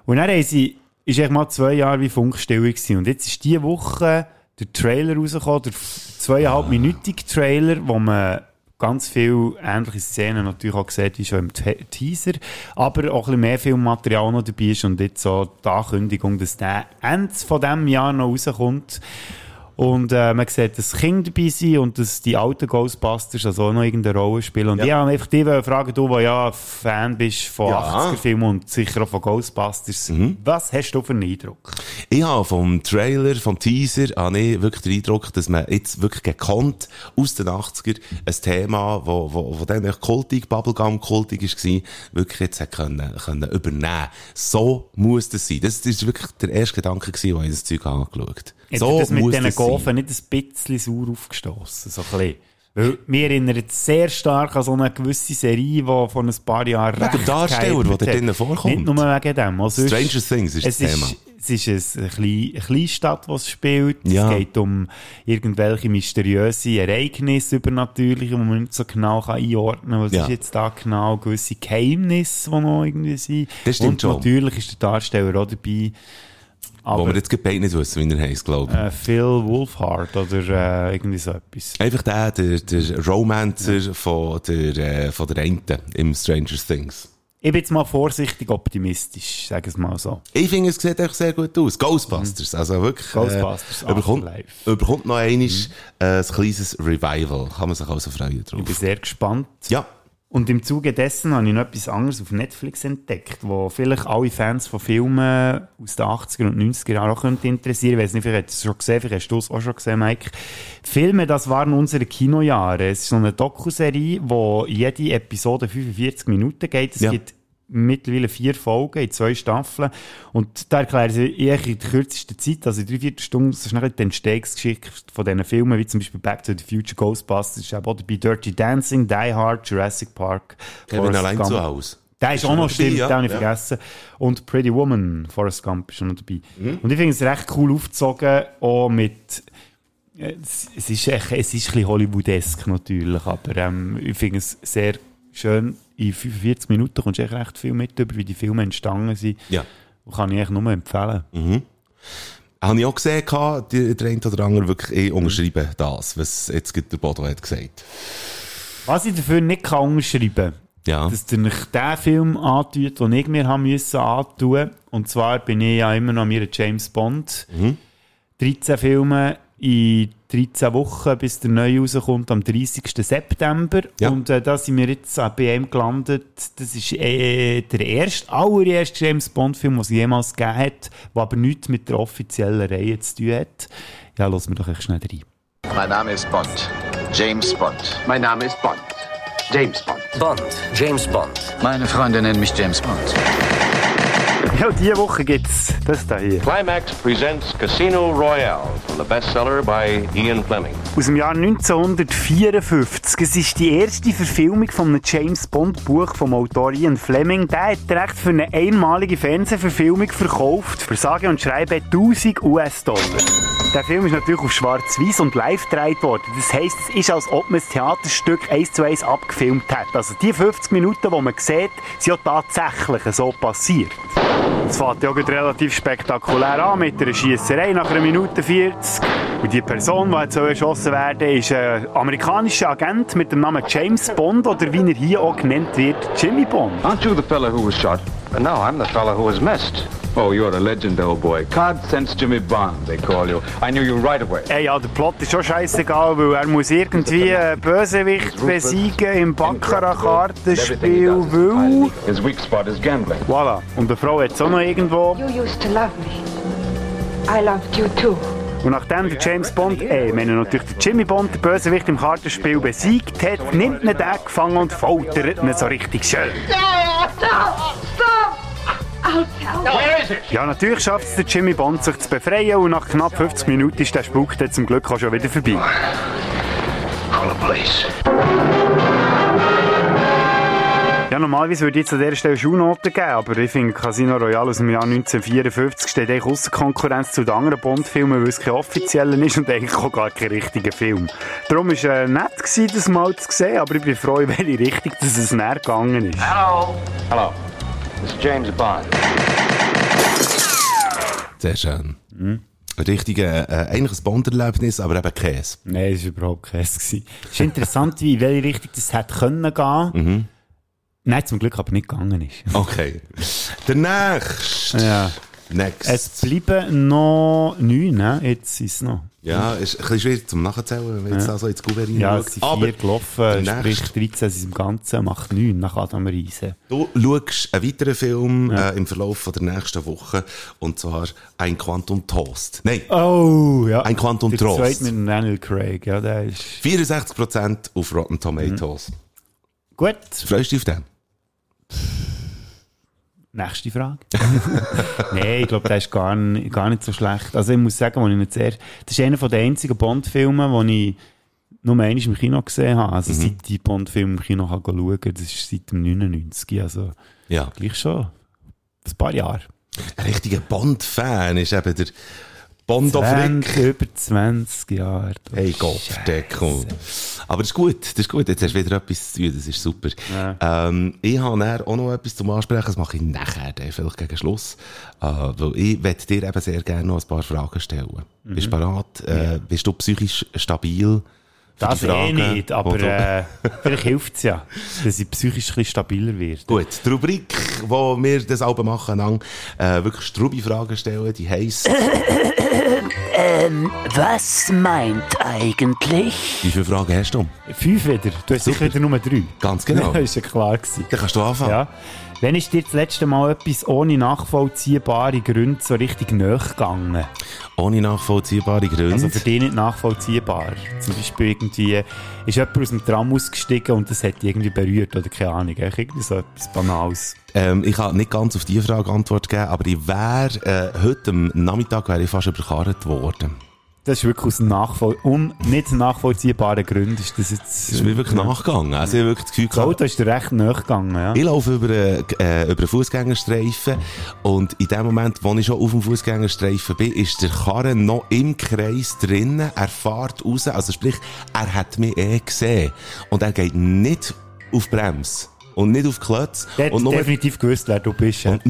[SPEAKER 3] Und dann haben sie, ist eigentlich mal zwei Jahre wie Funkstille gewesen. Und jetzt ist diese Woche der Trailer rausgekommen, der zweieinhalb-minütige Trailer, wo man ganz viele ähnliche Szenen natürlich auch sieht, wie schon im Te Teaser, aber auch ein bisschen mehr Filmmaterial noch dabei ist und jetzt so die Ankündigung, dass der Ende von diesem Jahr noch rauskommt. Und äh, man sieht, dass Kinder dabei sind und dass die alten Ghostbusters also auch noch irgendeine Rolle spielen. Und
[SPEAKER 4] Ja.
[SPEAKER 3] ich habe einfach wollen fragen, du, der ja Fan bist von
[SPEAKER 4] Ja.
[SPEAKER 3] 80er-Filmen und sicher auch von Ghostbusters, was hast du für einen Eindruck?
[SPEAKER 4] Ich habe vom Trailer, vom Teaser, habe ich wirklich den Eindruck, dass man jetzt wirklich gekonnt aus den 80er ein Thema, wo, wo, wo dann echt kultig, Bubblegum-kultig war, wirklich jetzt hat können, können übernehmen. So muss das sein. Das, das ist wirklich der erste Gedanke als ich das Zeug angeschaut
[SPEAKER 3] Hat
[SPEAKER 4] So
[SPEAKER 3] das mit diesen. Gofen nicht ein bisschen sauer aufgestossen? So ein bisschen. Weil mir erinnert sehr stark an so eine gewisse Serie, die vor ein paar Jahren
[SPEAKER 4] Wegen dem
[SPEAKER 3] recht
[SPEAKER 4] Darsteller, der da drinnen vorkommt.
[SPEAKER 3] Nicht nur wegen dem. sonst-
[SPEAKER 4] Stranger Things ist das Thema.
[SPEAKER 3] Es ist eine kleine, eine kleine Stadt, die es spielt.
[SPEAKER 4] Ja.
[SPEAKER 3] Es geht um irgendwelche mysteriöse Ereignisse, übernatürliche, die man nicht so genau kann einordnen kann. Was
[SPEAKER 4] Ja.
[SPEAKER 3] ist jetzt da genau? Gewisse Geheimnisse, die noch irgendwie sind.
[SPEAKER 4] Das stimmt
[SPEAKER 3] Und
[SPEAKER 4] schon.
[SPEAKER 3] natürlich ist der Darsteller auch dabei.
[SPEAKER 4] Wo wir jetzt beide nicht wissen, wie er heisst, glaube ich.
[SPEAKER 3] Äh, Phil Wolfhard oder äh, irgendwie so etwas.
[SPEAKER 4] Einfach der, der, der Romancer von der, äh, von der Ente im Stranger Things.
[SPEAKER 3] Ich bin jetzt mal vorsichtig optimistisch, sage es mal so.
[SPEAKER 4] Ich finde, es sieht echt sehr gut aus. Ghostbusters, also wirklich.
[SPEAKER 3] Ghostbusters
[SPEAKER 4] äh, überkommt, überkommt noch einmal äh, ein kleines Revival. Kann man sich also freuen drauf.
[SPEAKER 3] Ich bin sehr gespannt.
[SPEAKER 4] Ja.
[SPEAKER 3] Und im Zuge dessen habe ich noch etwas anderes auf Netflix entdeckt, wo vielleicht alle Fans von Filmen aus den 80er und 90er Jahren auch könnte interessieren. Ich weiß nicht, vielleicht hast du es schon gesehen, vielleicht hast du es auch schon gesehen, Mike. Filme, das waren unsere Kinojahre. Es ist so eine Dokuserie, wo jede Episode 45 Minuten geht. Es
[SPEAKER 4] Ja.
[SPEAKER 3] gibt mittlerweile vier Folgen in zwei Staffeln. Und da erklären sie in der kürzesten Zeit, also in drei, vier Stunden, ist nachher die Entstehungsgeschichte von diesen Filmen, wie zum Beispiel Back to the Future, Ghostbusters, auch dabei Dirty Dancing, Die Hard, Jurassic Park.
[SPEAKER 4] Kevin allein
[SPEAKER 3] Gump.
[SPEAKER 4] zu Hause.
[SPEAKER 3] Der ist
[SPEAKER 4] Ist
[SPEAKER 3] auch
[SPEAKER 4] noch dabei,
[SPEAKER 3] stimmt,
[SPEAKER 4] ja,
[SPEAKER 3] den habe ich
[SPEAKER 4] ja.
[SPEAKER 3] vergessen. Und Pretty Woman, Forrest Gump ist auch noch dabei.
[SPEAKER 4] Mhm.
[SPEAKER 3] Und ich finde es recht cool aufgezogen, auch mit, äh, es, es ist, echt, es ist ein bisschen Hollywoodesk natürlich, aber ähm, ich finde es sehr schön. In 45 Minuten kommst du echt recht viel mit über, wie die Filme entstanden sind.
[SPEAKER 4] Ja.
[SPEAKER 3] Und kann ich echt nur empfehlen.
[SPEAKER 4] Mhm. Habe ich auch gesehen, der eine oder andere wirklich eh unterschreiben das, was jetzt der Bodo hat gesagt.
[SPEAKER 3] Was ich dafür nicht kann unterschreiben
[SPEAKER 4] Ja.
[SPEAKER 3] dass ihr euch den Film antut, den ich mir haben müssen antun. Und zwar bin ich ja immer noch meiner James Bond.
[SPEAKER 4] Mhm.
[SPEAKER 3] 13 Filme in 13 Wochen, bis der neue rauskommt, am 30. September.
[SPEAKER 4] Ja.
[SPEAKER 3] Und äh, da sind wir jetzt bei ihm gelandet. Das ist äh, der erste, allererste James Bond-Film, den es jemals gegeben hat, der aber nichts mit der offiziellen Reihe zu tun hat. Ja, lassen wir doch echt schnell rein.
[SPEAKER 13] Mein Name ist Bond. James Bond.
[SPEAKER 5] Mein Name ist Bond. James Bond.
[SPEAKER 12] Bond. James Bond.
[SPEAKER 9] Meine Freunde nennen mich James Bond.
[SPEAKER 3] Ja, diese Woche gibt's das da hier.
[SPEAKER 14] Climax presents Casino Royale from the bestseller by Ian Fleming.
[SPEAKER 3] Aus dem Jahr 1954. Es ist die erste Verfilmung von einem James Bond Buch vom Autor Ian Fleming. Der hat recht für eine einmalige Fernsehverfilmung verkauft. Für sage und schreibe 1000 US-Dollar. Der Film ist natürlich auf schwarz-weiß und live gedreht worden. Das heisst, es ist, als ob man das Theaterstück eins zu eins abgefilmt hat. Also die 50 Minuten, die man sieht, sind ja tatsächlich so passiert. Es fängt ja relativ spektakulär an mit einer Schiesserei nach einer Minute 40. Und die Person, die jetzt erschossen werden ist ein amerikanischer Agent mit dem Namen James Bond oder wie er hier auch genannt wird, Jimmy Bond.
[SPEAKER 5] Aren't you the fella who was shot? No, I'm the fella who was missed. Oh, you're a legend, old boy. Card sense Jimmy Bond, they call you. I knew you right away.
[SPEAKER 3] Ey, ja, der Plot ist schon scheißegal, weil er muss irgendwie einen Bösewicht besiegen im Baccarat-Kartenspiel, weil...
[SPEAKER 5] His weak spot is gambling.
[SPEAKER 3] Voilà. Und eine Frau hat es auch noch irgendwo.
[SPEAKER 15] You used to love me. I loved you too.
[SPEAKER 3] Und nachdem der James Bond, äh, ich meine natürlich der Jimmy Bond, der Bösewicht im Kartenspiel besiegt hat, nimmt ihn den gefangen und foltert ihn so richtig schön. Ja, natürlich schafft es der Jimmy Bond, sich zu befreien und nach knapp 50 Minuten ist der Spuk dann zum Glück auch schon wieder vorbei.
[SPEAKER 5] Call the police.
[SPEAKER 3] Ja, normalerweise würde ich jetzt an dieser Stelle Schulnoten geben, aber ich finde Casino Royale aus dem Jahr 1954 steht eigentlich außer Konkurrenz zu den anderen Bond-Filmen, weil es kein offizieller ist und eigentlich auch gar kein richtiger Film. Darum war es äh, nett, gewesen, das mal zu sehen, aber ich bin froh, in welche Richtung dass es näher gegangen ist.
[SPEAKER 5] Hello. Hello. This is James Bond.
[SPEAKER 4] Sehr schön. Richtig, äh, äh, eigentlich ein Bond-Erlebnis, aber eben Käse.
[SPEAKER 3] Nein, es war überhaupt kein Es war interessant, wie in welche Richtung das hätte können gehen.
[SPEAKER 4] Mhm.
[SPEAKER 3] Nein, zum Glück aber nicht gegangen ist.
[SPEAKER 4] Okay. Der nächste.
[SPEAKER 3] Ja.
[SPEAKER 4] Next.
[SPEAKER 3] Es bleiben noch neun, ne? Jetzt ist es noch.
[SPEAKER 4] Ja, ist ein bisschen schwierig zum Nachzählen, wenn jetzt
[SPEAKER 3] Ja.
[SPEAKER 4] also ins Gouverneur
[SPEAKER 3] Ja, es sind vier gelaufen,
[SPEAKER 4] der
[SPEAKER 3] sprich
[SPEAKER 4] nächste-
[SPEAKER 3] 13 sind im Ganzen, macht 9 nach Adam Riese.
[SPEAKER 4] Du schaust einen weiteren Film äh, im Verlauf von der nächsten Woche und zwar ein Quantum Toast. Nein,
[SPEAKER 3] Oh, ja.
[SPEAKER 4] ein Quantum
[SPEAKER 3] Der
[SPEAKER 4] Trost.
[SPEAKER 3] zweite mit Daniel Craig, ja, der ist...
[SPEAKER 4] 64% auf Rotten Tomatoes.
[SPEAKER 3] Gut.
[SPEAKER 4] Freust du dich auf den?
[SPEAKER 3] Nächste Frage. Nein, ich glaube, der ist gar, n- gar nicht so schlecht. Also ich muss sagen, wo ich nicht sehr... Das ist einer der einzigen Bond-Filme, die ich nur einmal im Kino gesehen habe. Also
[SPEAKER 4] Mhm.
[SPEAKER 3] seit ich Bond-Film im Kino kann schauen kann, das ist seit dem 99. Also
[SPEAKER 4] Ja.
[SPEAKER 3] gleich schon ein paar Jahre.
[SPEAKER 4] Ein richtiger Bond-Fan ist eben der Bond of Rick.
[SPEAKER 3] 20, über 20 Jahre.
[SPEAKER 4] Hey Gott, Deckung. Aber das ist gut, das ist gut. Jetzt hast du wieder etwas zu tun, das ist super. Ähm, ich habe auch noch etwas zum Ansprechen, das mache ich nachher, dann vielleicht gegen Schluss. Äh, weil ich möchte dir eben sehr gerne noch ein paar Fragen stellen.
[SPEAKER 3] Mhm.
[SPEAKER 4] Bist du bereit? Äh, Bist du psychisch stabil?
[SPEAKER 3] Das eh
[SPEAKER 4] Fragen,
[SPEAKER 3] nicht, aber äh, vielleicht hilft es ja, dass ich psychisch ein bisschen stabiler werde.
[SPEAKER 4] Gut, die Rubrik, wo wir das Album machen, lang, äh, wirklich Strubi-Fragen stellen, die heisst,
[SPEAKER 16] Ähm, was meint eigentlich?
[SPEAKER 4] wie viele Fragen hast du?
[SPEAKER 3] Fünf wieder. Du hast sicher wieder nur drei.
[SPEAKER 4] Ganz genau.
[SPEAKER 3] Das ist ja klar gewesen.
[SPEAKER 4] Dann kannst du anfangen.
[SPEAKER 3] Ja. Wenn ist dir das letzte Mal etwas ohne nachvollziehbare Gründe so richtig nachgegangen?
[SPEAKER 4] Ohne nachvollziehbare Gründe?
[SPEAKER 3] Also für dich nicht nachvollziehbar. Zum Beispiel irgendwie, ist jemand aus dem Tram ausgestiegen und das hat dich irgendwie berührt oder keine Ahnung. Irgendwie so etwas Banales.
[SPEAKER 4] Ähm, ich kann nicht ganz auf diese Frage Antwort geben, aber ich wäre, äh, heute am Nachmittag wäre ich fast überkarrt worden.
[SPEAKER 3] Das ist wirklich aus nachvoll un nicht nachvollziehbaren Gründen ist das jetzt...
[SPEAKER 4] Das ist mir wirklich
[SPEAKER 3] ja.
[SPEAKER 4] nachgegangen. Also ich habe wirklich das Gefühl
[SPEAKER 3] Das Auto ist dir recht nachgegangen, ja.
[SPEAKER 4] Ich laufe über einen, äh, über einen Fußgängerstreifen und in dem Moment, wo ich schon auf dem Fußgängerstreifen bin, ist der Karren noch im Kreis drinnen. Er fährt raus, also sprich, er hat mich eh gesehen und er geht nicht auf Brems und nicht auf Klötz.
[SPEAKER 3] Der hat
[SPEAKER 4] und
[SPEAKER 3] definitiv gewusst, wer du bist. Ja.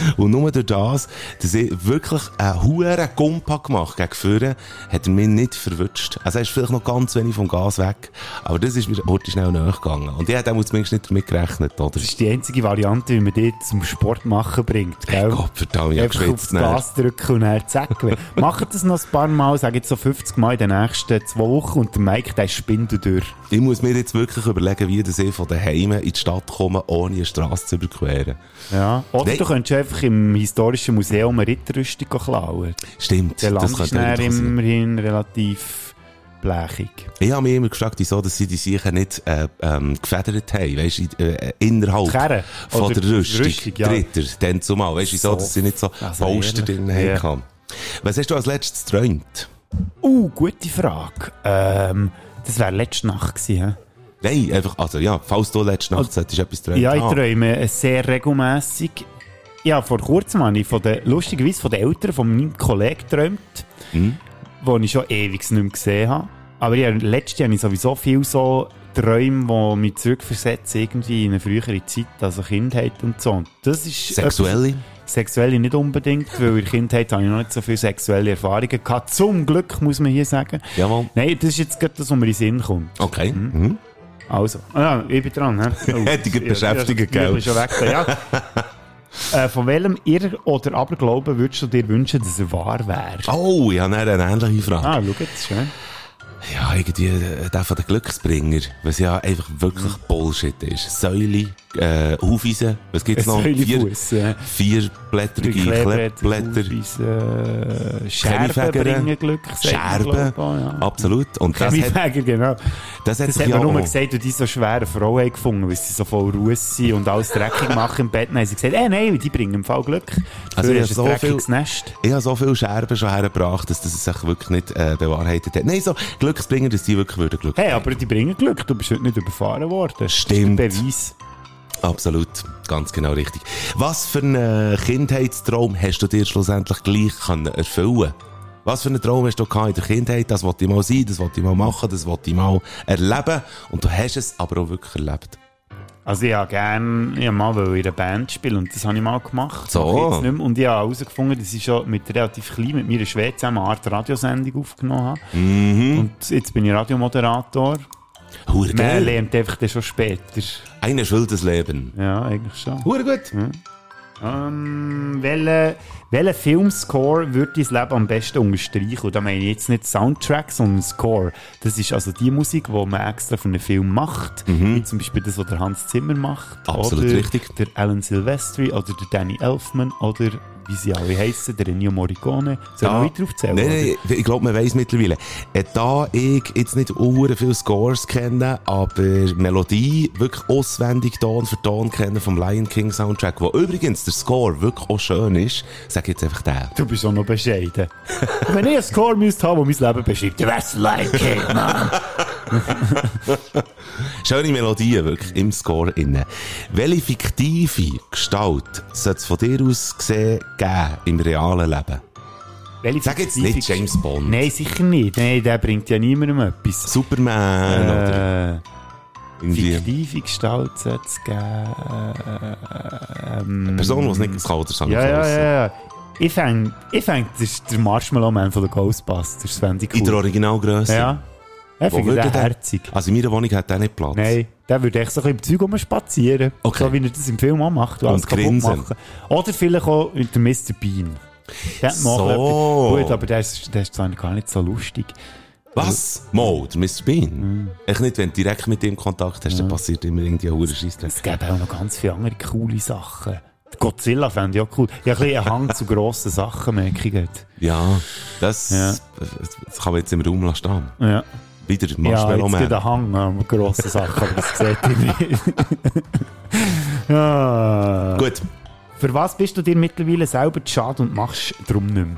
[SPEAKER 4] Und nur durch das, dass ich wirklich einen hohen Gumpa gemacht gegen vorne, hat er mich nicht verwünscht. Also er ist vielleicht noch ganz wenig vom Gas weg, aber das ist mir heute schnell nachgegangen. Und ich hätte auch zumindest nicht damit gerechnet, oder?
[SPEAKER 3] Das ist die einzige Variante, wie man dich zum Sport machen bringt, gell?
[SPEAKER 4] Gott verdammt, ich hab
[SPEAKER 3] Einfach aufs
[SPEAKER 4] geschwitzt nachher.
[SPEAKER 3] Gas drücken und dann zack. Macht das noch ein paar Mal, sage jetzt so 50 Mal in den nächsten zwei Wochen und der Mike, der spinnt du durch.
[SPEAKER 4] Ich muss mir jetzt wirklich überlegen, wie das ich von daheim in die Stadt komme, ohne eine Straße zu überqueren.
[SPEAKER 3] Ja. Oder
[SPEAKER 4] Nein.
[SPEAKER 3] du könntest einfach im historischen Museum eine Ritterrüstung klauen.
[SPEAKER 4] Stimmt,
[SPEAKER 3] Der
[SPEAKER 4] das
[SPEAKER 3] Land ist
[SPEAKER 4] eigentlich passieren.
[SPEAKER 3] immerhin relativ blechig.
[SPEAKER 4] Ich habe mich immer gefragt, wieso dass sie die sicher nicht äh, ähm, gefedert haben, weißt du, äh, innerhalb
[SPEAKER 3] Kerne?
[SPEAKER 4] von der Rüstung.
[SPEAKER 3] Rüstung, ja.
[SPEAKER 4] Dritter, dann zumal, weißt du, wieso,
[SPEAKER 3] So.
[SPEAKER 4] dass sie nicht so
[SPEAKER 3] Also
[SPEAKER 4] Poster
[SPEAKER 3] ehrlich?
[SPEAKER 4] drin
[SPEAKER 3] Ja.
[SPEAKER 4] haben. Was hast du als letztes geträumt?
[SPEAKER 3] Uh, gute Frage. Ähm, das wäre letzte Nacht gewesen?
[SPEAKER 4] Nein, einfach, also ja, falls du letzte Nacht solltest etwas träumen.
[SPEAKER 3] Ja, ich
[SPEAKER 4] Ah.
[SPEAKER 3] träume sehr regelmässig. Ja, vor kurzem habe ich von den, lustigerweise von den Eltern von meinem Kollegen geträumt,
[SPEAKER 4] Mhm.
[SPEAKER 3] die ich schon ewig nicht mehr gesehen habe. Aber ja, letztes Jahr habe ich sowieso viel so Träume, die mich zurückversetzen irgendwie in eine frühere Zeit, also Kindheit und so. Und das ist
[SPEAKER 4] Sexuelle?
[SPEAKER 3] etwas- Sexuelle nicht unbedingt, weil in der Kindheit habe ich noch nicht so viele sexuelle Erfahrungen gehabt. Zum Glück, muss man hier sagen.
[SPEAKER 4] Jawohl.
[SPEAKER 3] Nein, das ist jetzt gerade das, was mir in den Sinn kommt.
[SPEAKER 4] Okay. Mhm.
[SPEAKER 3] Also, ah, ja, ich bin dran. Oh,
[SPEAKER 4] Hätte ich
[SPEAKER 3] ja,
[SPEAKER 4] beschäftigt,
[SPEAKER 3] ja,
[SPEAKER 4] gell?
[SPEAKER 3] Ich bin schon weg. Ja. äh, von welchem Irr- oder Aberglauben würdest du dir wünschen, dass er wahr wäre?
[SPEAKER 4] Oh, ich habe eine ähnliche Frage.
[SPEAKER 3] Ah, schau jetzt, schön.
[SPEAKER 4] Ja, irgendwie der von den Glücksbringer, was ja einfach wirklich. Bullshit ist. Säule, äh, Aufweisen, was gibt's noch?
[SPEAKER 3] Säulefuss, ja.
[SPEAKER 4] vierblättrige Klebblätter.
[SPEAKER 3] Aufweisen, Scherben bringen Glück.
[SPEAKER 4] Scherben,
[SPEAKER 3] ja.
[SPEAKER 4] absolut. Und das hat,
[SPEAKER 3] genau.
[SPEAKER 4] das hat
[SPEAKER 3] Das hat man nur gesagt, weil die so schwere Frau haben gefunden, weil sie so voll Russ sind und alles dreckig machen im Bett. Haben sie gesagt, äh, nein, die bringen im Fall Glück.
[SPEAKER 4] Also ich
[SPEAKER 3] hast
[SPEAKER 4] habe so viel,
[SPEAKER 3] Nest.
[SPEAKER 4] ich habe so viele Scherben schon hergebracht, dass das sich wirklich nicht äh, bewahrheitet hat. Nein, so Glücksbringer, dass die wirklich würden Glück
[SPEAKER 3] Hey, aber die bringen Glück. Du bist heute nicht überfahren worden.
[SPEAKER 4] Stimmt.
[SPEAKER 3] Beweis.
[SPEAKER 4] Absolut, ganz genau richtig. Was für einen Kindheitstraum hast du dir schlussendlich gleich können erfüllen Was für einen Traum hast du in der Kindheit? Das wollte ich mal sein, das wollte ich mal machen, das wollte ich mal erleben. Und du hast es aber auch wirklich erlebt.
[SPEAKER 3] Also ich habe gerne, ich mal wollte in einer Band spielen und das habe ich mal gemacht.
[SPEAKER 4] So.
[SPEAKER 3] Ich. Und ich habe herausgefunden, dass ich schon mit relativ klein, mit meiner Schwester zusammen eine Art Radiosendung aufgenommen habe.
[SPEAKER 4] Mhm.
[SPEAKER 3] Und jetzt bin ich Radiomoderator.
[SPEAKER 4] Hure
[SPEAKER 3] Man lernt einfach dann schon später.
[SPEAKER 4] Ein erfülltes Leben.
[SPEAKER 3] Ja, eigentlich schon.
[SPEAKER 4] Hure gut.
[SPEAKER 3] Ähm, ähm, welchen welchen Filmscore würde dein Leben am besten unterstreichen? Und da meine ich jetzt nicht Soundtrack, sondern Score. Das ist also die Musik, die man extra für einen Film macht. Wie zum Beispiel das, was der Hans Zimmer macht.
[SPEAKER 4] Mhm. Absolut
[SPEAKER 3] oder
[SPEAKER 4] richtig.
[SPEAKER 3] Der Alan Silvestri oder der Danny Elfman oder wie sie alle heissen, der Ennio Morricone. Soll
[SPEAKER 4] Da-
[SPEAKER 3] ich weiter aufzählen?
[SPEAKER 4] Nein, nein, ich glaube, man weiss mittlerweile. Äh, Da ich jetzt nicht uhren viele Scores kenne, aber Melodie wirklich auswendig Ton für Ton kenne vom Lion King Soundtrack, wo übrigens der Score wirklich auch schön ist, sage ich jetzt einfach den.
[SPEAKER 3] Du bist auch noch bescheiden. Wenn ich einen Score müsste haben, der mein Leben beschreibt, dann wär's Lion King, Mann.
[SPEAKER 4] Schöne Melodien wirklich im Score innen. Welche fiktive Gestalt sollte es von dir aus gesehen geben im realen Leben?
[SPEAKER 3] Welche
[SPEAKER 4] Sag jetzt nicht James Bond.
[SPEAKER 3] Nein, sicher nicht. Nein, der bringt ja niemandem etwas.
[SPEAKER 4] Superman oder
[SPEAKER 3] Äh,
[SPEAKER 4] irgendwie
[SPEAKER 3] fiktive Gestalt sollte es geben. Ähm,
[SPEAKER 4] eine Person, die es nicht kann oder sagen
[SPEAKER 3] Ja, ja, ja, ja. Ich fände, ich fänd, das ist der Marshmallow Man von den Ghostbusters. Fände ich cool.
[SPEAKER 4] In der Originalgröße?
[SPEAKER 3] Ja. Ich
[SPEAKER 4] Wo
[SPEAKER 3] finde
[SPEAKER 4] würde
[SPEAKER 3] den
[SPEAKER 4] der-
[SPEAKER 3] herzig.
[SPEAKER 4] Also in meiner Wohnung hat der nicht Platz.
[SPEAKER 3] Nein, der würde echt so ein bisschen im Zeug spazieren.
[SPEAKER 4] Okay.
[SPEAKER 3] So wie er das im Film auch macht. und alles kaputt
[SPEAKER 4] grinsen.
[SPEAKER 3] machen. Oder vielleicht auch mit der Mr. Bean. Der hat noch
[SPEAKER 4] So.
[SPEAKER 3] etwas- Gut, aber der ist, der ist zwar gar nicht so lustig.
[SPEAKER 4] Was? Mo, der Mr. Bean? Echt nicht, wenn du direkt mit ihm Kontakt hast, dann passiert immer irgendwie ein Scheissdreck.
[SPEAKER 3] Es gäbe auch noch ganz viele andere coole Sachen. Godzilla fände ich auch cool. Ich habe ein bisschen einen Hang zu grossen Sachen, merke ich jetzt.
[SPEAKER 4] Ja, das,
[SPEAKER 3] Ja.
[SPEAKER 4] das kann man jetzt im Raum lassen stehen.
[SPEAKER 3] Ja.
[SPEAKER 4] Wieder
[SPEAKER 3] Ja,
[SPEAKER 4] Marshmallow
[SPEAKER 3] jetzt
[SPEAKER 4] Man.
[SPEAKER 3] wieder einen Hang an grossen Sachen, aber das sieht ihr nicht. ja.
[SPEAKER 4] Gut.
[SPEAKER 3] Für was bist du dir mittlerweile selber zu schade und machst drum nicht mehr?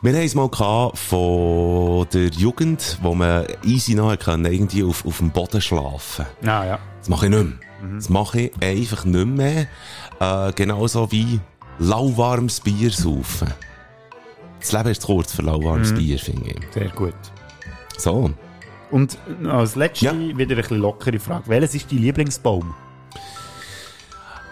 [SPEAKER 4] Wir haben es mal gehabt von der Jugend, wo man easy noch können, irgendwie auf, auf dem Boden schlafen.
[SPEAKER 3] Ah, ja.
[SPEAKER 4] Das mache ich nicht mehr. Das mache ich einfach nicht mehr. Äh, genauso wie lauwarmes Bier saufen. Das Leben ist zu kurz für lauwarmes
[SPEAKER 3] Mhm.
[SPEAKER 4] Bier, finde ich.
[SPEAKER 3] Sehr gut.
[SPEAKER 4] So.
[SPEAKER 3] Und als letzte wieder ein bisschen lockere Frage. Welches ist dein Lieblingsbaum?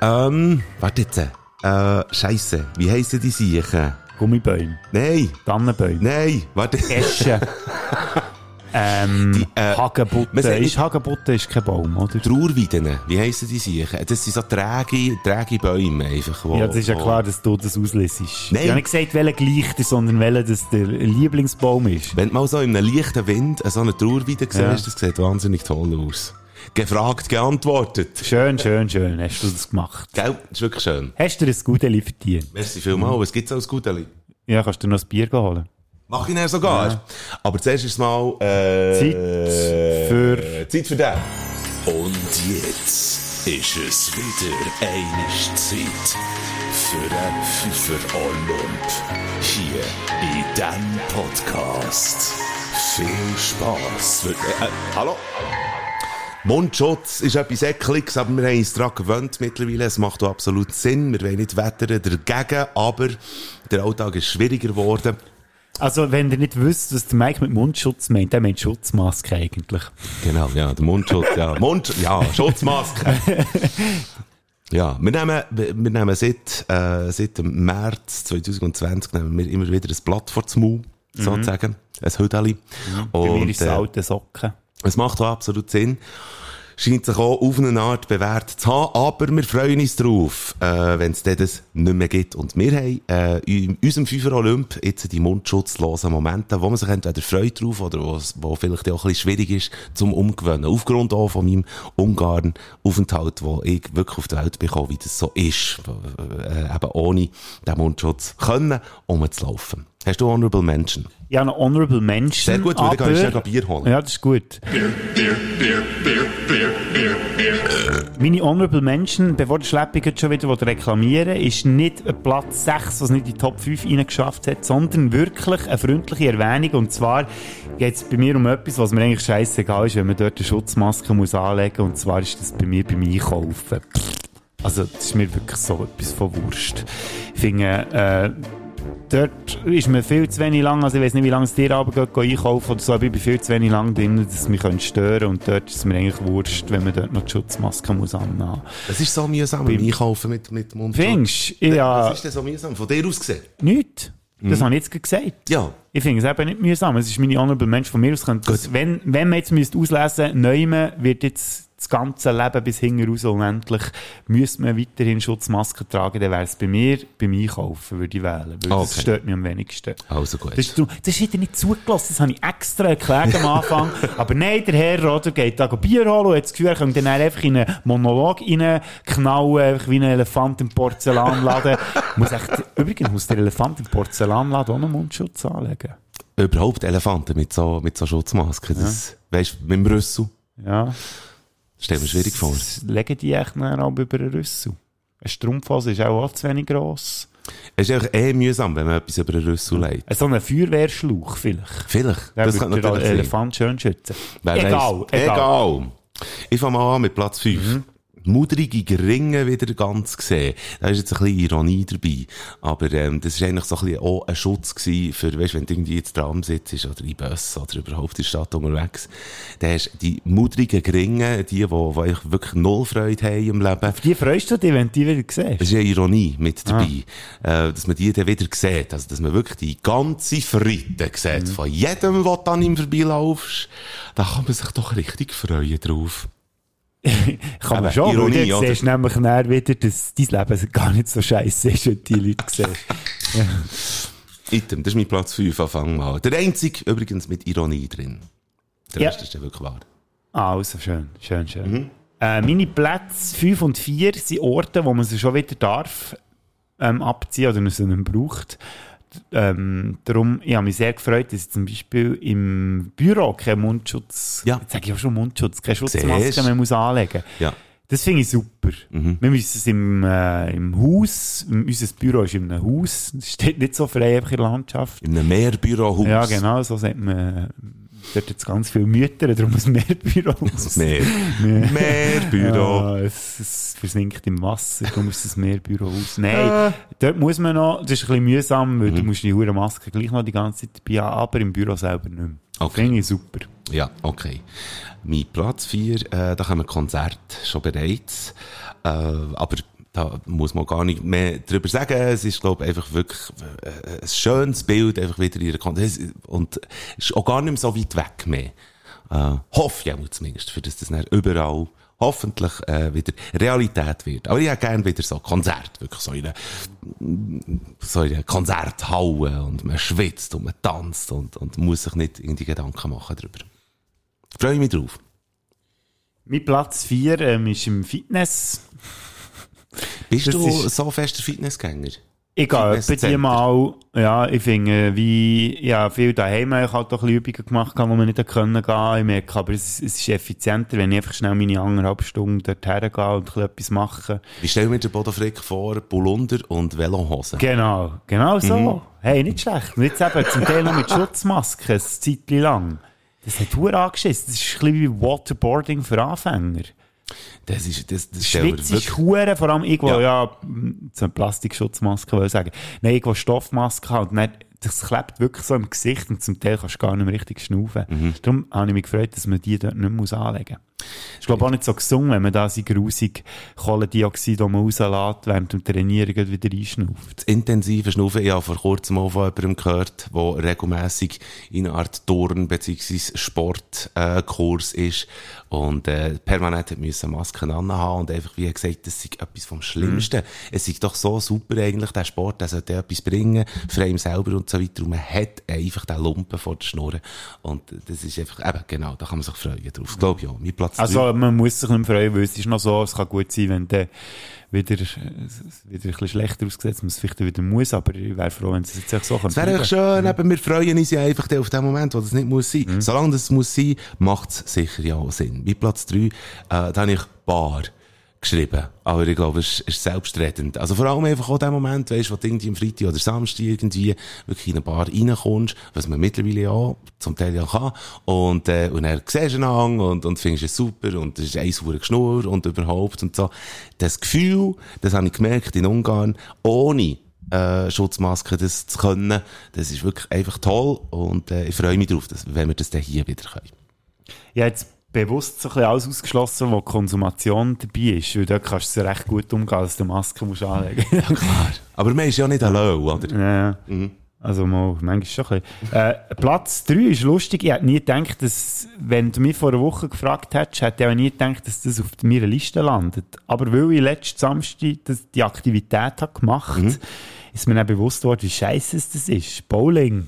[SPEAKER 4] Ähm, warte jetzt. Äh, Scheisse. Wie heissen die Siechen?
[SPEAKER 3] Gummibäume.
[SPEAKER 4] Nein.
[SPEAKER 3] Tannenbäume.
[SPEAKER 4] Nein. Warte.
[SPEAKER 3] Eschen. ähm, Hagebutte.
[SPEAKER 4] wir sagen
[SPEAKER 3] Ist Hagebutte ist kein Baum, oder?
[SPEAKER 4] Trauerweiden. Wie heissen die Siechen? Das sind so träge, träge Bäume einfach. Wo,
[SPEAKER 3] ja, das ist ja
[SPEAKER 4] wo-
[SPEAKER 3] klar, dass du das auslesest.
[SPEAKER 4] Nein.
[SPEAKER 3] Ich habe nicht gesagt, welcher gleich ist, sondern welcher das der Lieblingsbaum ist.
[SPEAKER 4] Wenn du mal so in einem leichten Wind so eine Trauerweide siehst,
[SPEAKER 3] Ja.
[SPEAKER 4] das sieht wahnsinnig toll aus. Gefragt, geantwortet.
[SPEAKER 3] Schön, schön, schön. Hast du das gemacht?
[SPEAKER 4] Gell? Das ist wirklich schön.
[SPEAKER 3] Hast du dir ein Gute verdient?
[SPEAKER 4] Merci vielmals. Was gibt's als Guteli?
[SPEAKER 3] Ja, kannst du dir noch ein Bier holen?
[SPEAKER 4] Mach ich dann sogar.
[SPEAKER 3] Ja.
[SPEAKER 4] Aber zuerst ist mal, äh,
[SPEAKER 3] Zeit für-
[SPEAKER 4] Zeit für den.
[SPEAKER 6] Und jetzt ist es wieder eine Zeit für einen Pfeffer Olymp hier in diesem Podcast. Viel Spaß.
[SPEAKER 4] Äh, äh, hallo? Mundschutz ist etwas Ekliges, aber wir haben uns daran gewöhnt mittlerweile. Es macht auch absolut Sinn. Wir wollen nicht wettern dagegen, aber der Alltag ist schwieriger geworden.
[SPEAKER 3] Also, wenn ihr nicht wisst, was der Mike mit Mundschutz meint, der meint Schutzmaske eigentlich.
[SPEAKER 4] Genau, ja, der Mundschutz, ja. Mund, ja, Schutzmaske. Ja, wir nehmen, wir nehmen seit, äh, seit dem März 2020 nehmen wir immer wieder ein Blatt vor Mund,
[SPEAKER 3] Mhm.
[SPEAKER 4] sozusagen. Ein Hüdeli.
[SPEAKER 3] Bei mir ist es
[SPEAKER 4] äh,
[SPEAKER 3] alte Socken.
[SPEAKER 4] es macht auch absolut Sinn. Scheint sich auch auf eine Art bewährt zu haben, aber wir freuen uns drauf, äh, wenn es das nicht mehr gibt. Und wir haben äh, in unserem Fünfer Olymp jetzt die mundschutzlosen Momente, wo man sich entweder freut drauf oder wo vielleicht auch ein bisschen schwierig ist zum Umgewöhnen. Aufgrund auch von meinem Ungarn-Aufenthalt, wo ich wirklich auf die Welt bekomme, wie das so ist, äh, eben ohne den Mundschutz können, rumzulaufen. Hast du Honorable Menschen?
[SPEAKER 3] Ja, noch Honorable Menschen.
[SPEAKER 4] Sehr gut, weil dann
[SPEAKER 3] aber...
[SPEAKER 4] kann ich schnell Bier holen.
[SPEAKER 3] Ja, das ist gut. Meine Honorable Menschen, bevor der Schleppi jetzt schon wieder will reklamieren ist nicht ein Platz 6, was nicht in die Top 5 reingeschafft hat, sondern wirklich eine freundliche Erwähnung. Und zwar geht es bei mir um etwas, was mir eigentlich scheißegal ist, wenn man dort eine Schutzmaske muss anlegen muss. Und zwar ist das bei mir beim Einkaufen. Also, das ist mir wirklich so etwas von Wurst. Ich finde, äh, dort ist mir viel zu wenig lang, also ich weiß nicht, wie lange es dir aber geht, gehen einkaufen oder so, aber ich bin viel zu wenig lang drin, dass es mich stören und dort ist es mir eigentlich wurscht, wenn man dort noch die Schutzmaske muss anhaben.
[SPEAKER 4] Es ist so mühsam, beim Einkaufen mit, mit Mundschutz.
[SPEAKER 3] Findest du? Ja.
[SPEAKER 4] Was ist denn so mühsam? Von dir aus gesehen?
[SPEAKER 3] Nicht. Das
[SPEAKER 4] Mhm.
[SPEAKER 3] habe ich jetzt gesagt.
[SPEAKER 4] Ja.
[SPEAKER 3] Ich finde es eben nicht mühsam. Es ist meine Honorable Mensch von mir aus. Könnte das, wenn, wenn man jetzt müsste auslesen müsste, Neumann wird jetzt das ganze Leben bis hinten raus unendlich müsste man weiterhin Schutzmasken tragen, dann wäre es bei mir beim Einkaufen, würde ich wählen. Weil das
[SPEAKER 4] Okay.
[SPEAKER 3] stört mich am wenigsten.
[SPEAKER 4] Also gut.
[SPEAKER 3] Das das ist wieder nicht zugelassen, das habe ich extra erklärt am Anfang. Aber nein, der Herr Roder geht da Bier holen und hat das Gefühl, er könnte dann einfach in einen Monolog reinknallen, einfach wie ein Elefant im Porzellanladen. muss echt, übrigens muss der Elefant im Porzellanladen auch einen Mundschutz anlegen.
[SPEAKER 4] Überhaupt Elefanten mit so, mit so Schutzmasken. Das, Weißt du, mit dem Rüssel.
[SPEAKER 3] Ja.
[SPEAKER 4] Stell mir schwierig vor.
[SPEAKER 3] Legen die echt nachher auch über den Rüssel. Eine Strumpfhose ist auch, zu wenig gross.
[SPEAKER 4] Es ist einfach eh mühsam, wenn man etwas über den Rüssel legt.
[SPEAKER 3] So ein Feuerwehrschlauch vielleicht.
[SPEAKER 4] Vielleicht.
[SPEAKER 3] Der
[SPEAKER 4] das kann
[SPEAKER 3] den
[SPEAKER 4] natürlich sein.
[SPEAKER 3] Elefant schön schützen. Egal, egal.
[SPEAKER 4] egal. Ich fange mal an mit Platz 5.
[SPEAKER 3] Mhm.
[SPEAKER 4] Mudrige Geringe wieder ganz gesehen. Da ist jetzt ein bisschen Ironie dabei. Aber, ähm, das war eigentlich so ein bisschen auch ein Schutz gewesen für, weißt, wenn du irgendwie jetzt Tram sitzt oder in Bus oder überhaupt in der Stadt unterwegs. Dann hast du die mudrigen Geringe, die, die, die wirklich null Freude haben im Leben.
[SPEAKER 3] Auf die freust du dich, wenn du die wieder siehst?
[SPEAKER 4] Das ist ja Ironie mit dabei. Äh, dass man die dann wieder sieht. Also, dass man wirklich die ganze Fritte sieht.
[SPEAKER 3] Mhm.
[SPEAKER 4] Von jedem, der du an ihm vorbeilaufst. Da kann man sich doch richtig freuen drauf.
[SPEAKER 3] Kann man
[SPEAKER 4] Eben,
[SPEAKER 3] schon,
[SPEAKER 4] Ironie,
[SPEAKER 3] du
[SPEAKER 4] oder?
[SPEAKER 3] siehst nämlich nachher wieder, dass dein Leben gar nicht so scheiße ist, wenn du die Leute siehst.
[SPEAKER 4] Item, das ist mein Platz 5, Anfang mal. Der einzige, übrigens, mit Ironie drin. Der
[SPEAKER 3] Ja.
[SPEAKER 4] Rest ist ja wirklich wahr.
[SPEAKER 3] Ah, also schön, schön, schön. Äh, meine Plätze 5 und 4 sind Orte, wo man sie schon wieder darf ähm, abziehen oder sie nicht braucht. Ähm, darum, ich habe mich sehr gefreut, dass ich zum Beispiel im Büro keinen Mundschutz, ja. jetzt sage ich auch schon Mundschutz, keine Schutzmaske
[SPEAKER 4] Siehst.
[SPEAKER 3] mehr muss anlegen
[SPEAKER 4] Ja.
[SPEAKER 3] Das finde ich super. Wir müssen es im, äh, im Haus, unser Büro ist in einem Haus, es steht nicht so frei einfach in der Landschaft.
[SPEAKER 4] In einem Mehrbürohaus.
[SPEAKER 3] Ja, genau, so sagt man. Dort es ganz viele Mütter, darum ein Mehrbürohaus.
[SPEAKER 4] Meer. Mehrbüro.
[SPEAKER 3] Ja, es, es versinkt im Wasser, darum ist es ein Mehrbürohaus. Nein,
[SPEAKER 4] Äh.
[SPEAKER 3] dort muss man noch, das ist ein bisschen mühsam, weil
[SPEAKER 4] Mhm.
[SPEAKER 3] du musst die hure Maske gleich noch die ganze Zeit dabei haben, aber im Büro selber nicht mehr.
[SPEAKER 4] Okay.
[SPEAKER 3] Finde ich super.
[SPEAKER 4] Ja, okay. Mein Platz 4, äh, da haben wir Konzert schon bereits. Äh, aber da muss man gar nicht mehr drüber sagen. Es ist, glaube ich, einfach wirklich äh, ein schönes Bild, einfach wieder in ihrer Konzert. Und es ist auch gar nicht mehr so weit weg mehr. Äh, hoffe ich auch zumindest, für dass das dann überall hoffentlich äh, wieder Realität wird. Aber ich hätte gerne wieder so Konzert, wirklich so in einer, so in Konzerthalle und man schwitzt und man tanzt und, und muss sich nicht irgendwie Gedanken machen darüber. Freue ich mich drauf.
[SPEAKER 3] Mein Platz 4 ähm, ist im Fitness.
[SPEAKER 4] Bist
[SPEAKER 3] Das
[SPEAKER 4] du
[SPEAKER 3] ist-
[SPEAKER 4] so fester Fitnessgänger?
[SPEAKER 3] Ich gehe etwa die mal, ja, ich finde, wie, ja, viel daheim habe ich halt auch Übungen gemacht, wo man nicht können gehen. Ich merke aber, es, es ist effizienter, wenn ich einfach schnell meine anderthalb Stunden dorthin gehe und etwas mache.
[SPEAKER 4] Wie stell mir den Bodo Frick vor? Polunder und Velohose.
[SPEAKER 3] Genau, genau so.
[SPEAKER 4] Mhm.
[SPEAKER 3] Hey, nicht schlecht. Und jetzt eben zum Teil noch mit Schutzmasken, ein Zeitchen lang. Das hat Huren angeschissen. Das ist ein bisschen wie Waterboarding für Anfänger.
[SPEAKER 4] Das ist, das, das
[SPEAKER 3] Schwitz ist Huren, vor allem irgendwo,
[SPEAKER 4] Ja.
[SPEAKER 3] ja, so eine Plastikschutzmaske, will ich sagen. Nein, irgendwo Stoffmaske hat und dann, das klebt wirklich so im Gesicht und zum Teil kannst du gar nicht mehr richtig schnaufen.
[SPEAKER 4] Mhm.
[SPEAKER 3] Darum habe ich mich gefreut, dass man die dort nicht mehr muss anlegen muss. Ist, glaube auch nicht so gesungen, wenn man da sein grusig Kohlendioxid, rauslässt, während dem Trainieren wieder einschnauft.
[SPEAKER 4] das intensive Schnaufen. Ich habe vor kurzem mal von jemandem gehört, der regelmässig in einer Art Turn- bzw. Sportkurs ist und äh, permanent hat müssen Masken anhaben und einfach, wie gesagt, das sei etwas vom Schlimmsten. Es ist doch so super eigentlich, der Sport, der sollte etwas bringen, für einen selber und so weiter und man hat einfach den Lumpen vor der Schnur und das ist einfach, eben, genau, da kann man sich freuen drauf. Glaube ich auch. Mein Platz
[SPEAKER 3] Also, man muss sich nicht freuen, weil es ist noch so, es kann gut sein, wenn der wieder, es wieder ein bisschen schlechter ausgesetzt, man es vielleicht wieder muss, aber ich wäre froh, wenn es jetzt echt so
[SPEAKER 4] Es wäre echt schön, eben, wir freuen uns ja einfach auf den Moment, wo das nicht muss sein.
[SPEAKER 3] Mhm.
[SPEAKER 4] Solange das muss sein, macht es sicher ja auch Sinn. Bei Platz 3, äh, da habe ich Bar geschrieben. Aber ich glaube, es ist, selbstredend. Also vor allem einfach auch der Moment, weißt, wo du irgendwie am Freitag oder Samstag irgendwie wirklich in eine Bar reinkommst, was man mittlerweile ja auch zum Teil ja kann. Und, äh, und dann siehst du ihn und, und findest es super und es ist ein sauer Geschnur und überhaupt und so. Das Gefühl, das habe ich gemerkt in Ungarn, ohne äh, Schutzmaske das zu können, das ist wirklich einfach toll und äh, ich freue mich darauf, dass, wenn wir das dann hier wieder können.
[SPEAKER 3] Habe jetzt bewusst so ein bisschen alles ausgeschlossen, wo Konsumation dabei ist, weil dort kannst du es recht gut umgehen, dass du Maske musst anlegen musst.
[SPEAKER 4] Klar. Aber man ist ja nicht allein, oder?
[SPEAKER 3] Ja.
[SPEAKER 4] Mhm.
[SPEAKER 3] Also mal, manchmal schon ein bisschen. Äh, Platz 3 ist lustig. Ich hätte nie gedacht, dass, wenn du mich vor einer Woche gefragt hättest, hätte ich auch nie gedacht, dass das auf meiner Liste landet. Aber weil ich letzten Samstag das, die Aktivität habe gemacht habe, ist mir dann bewusst worden, wie scheiße es das ist. Bowling.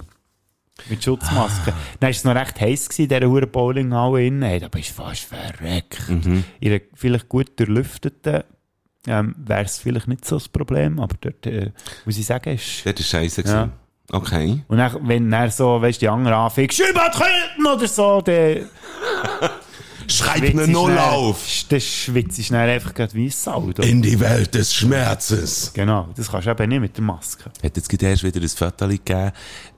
[SPEAKER 3] Mit Schutzmaske. Dann war es noch recht heiß in dieser Hure Bowlinghalle innen. Hey, da bist du fast verreckt. In einer vielleicht gut durchlüfteten ähm, wäre es vielleicht nicht so das Problem, aber dort, äh, muss ich sagen, ist...
[SPEAKER 4] Dort ist scheiße
[SPEAKER 3] Ja.
[SPEAKER 4] Okay.
[SPEAKER 3] Und dann, wenn er so, weißt du, die anderen anfängt, übertreten oder so, dann...
[SPEAKER 4] Schreib eine Null auf.
[SPEAKER 3] Dann schwitzt du dann einfach gerade wie ein Sau.
[SPEAKER 4] In die Welt des Schmerzes.
[SPEAKER 3] Genau, das kannst du eben nicht mit der Maske.
[SPEAKER 4] Hat jetzt gerade erst wieder ein Foto gegeben.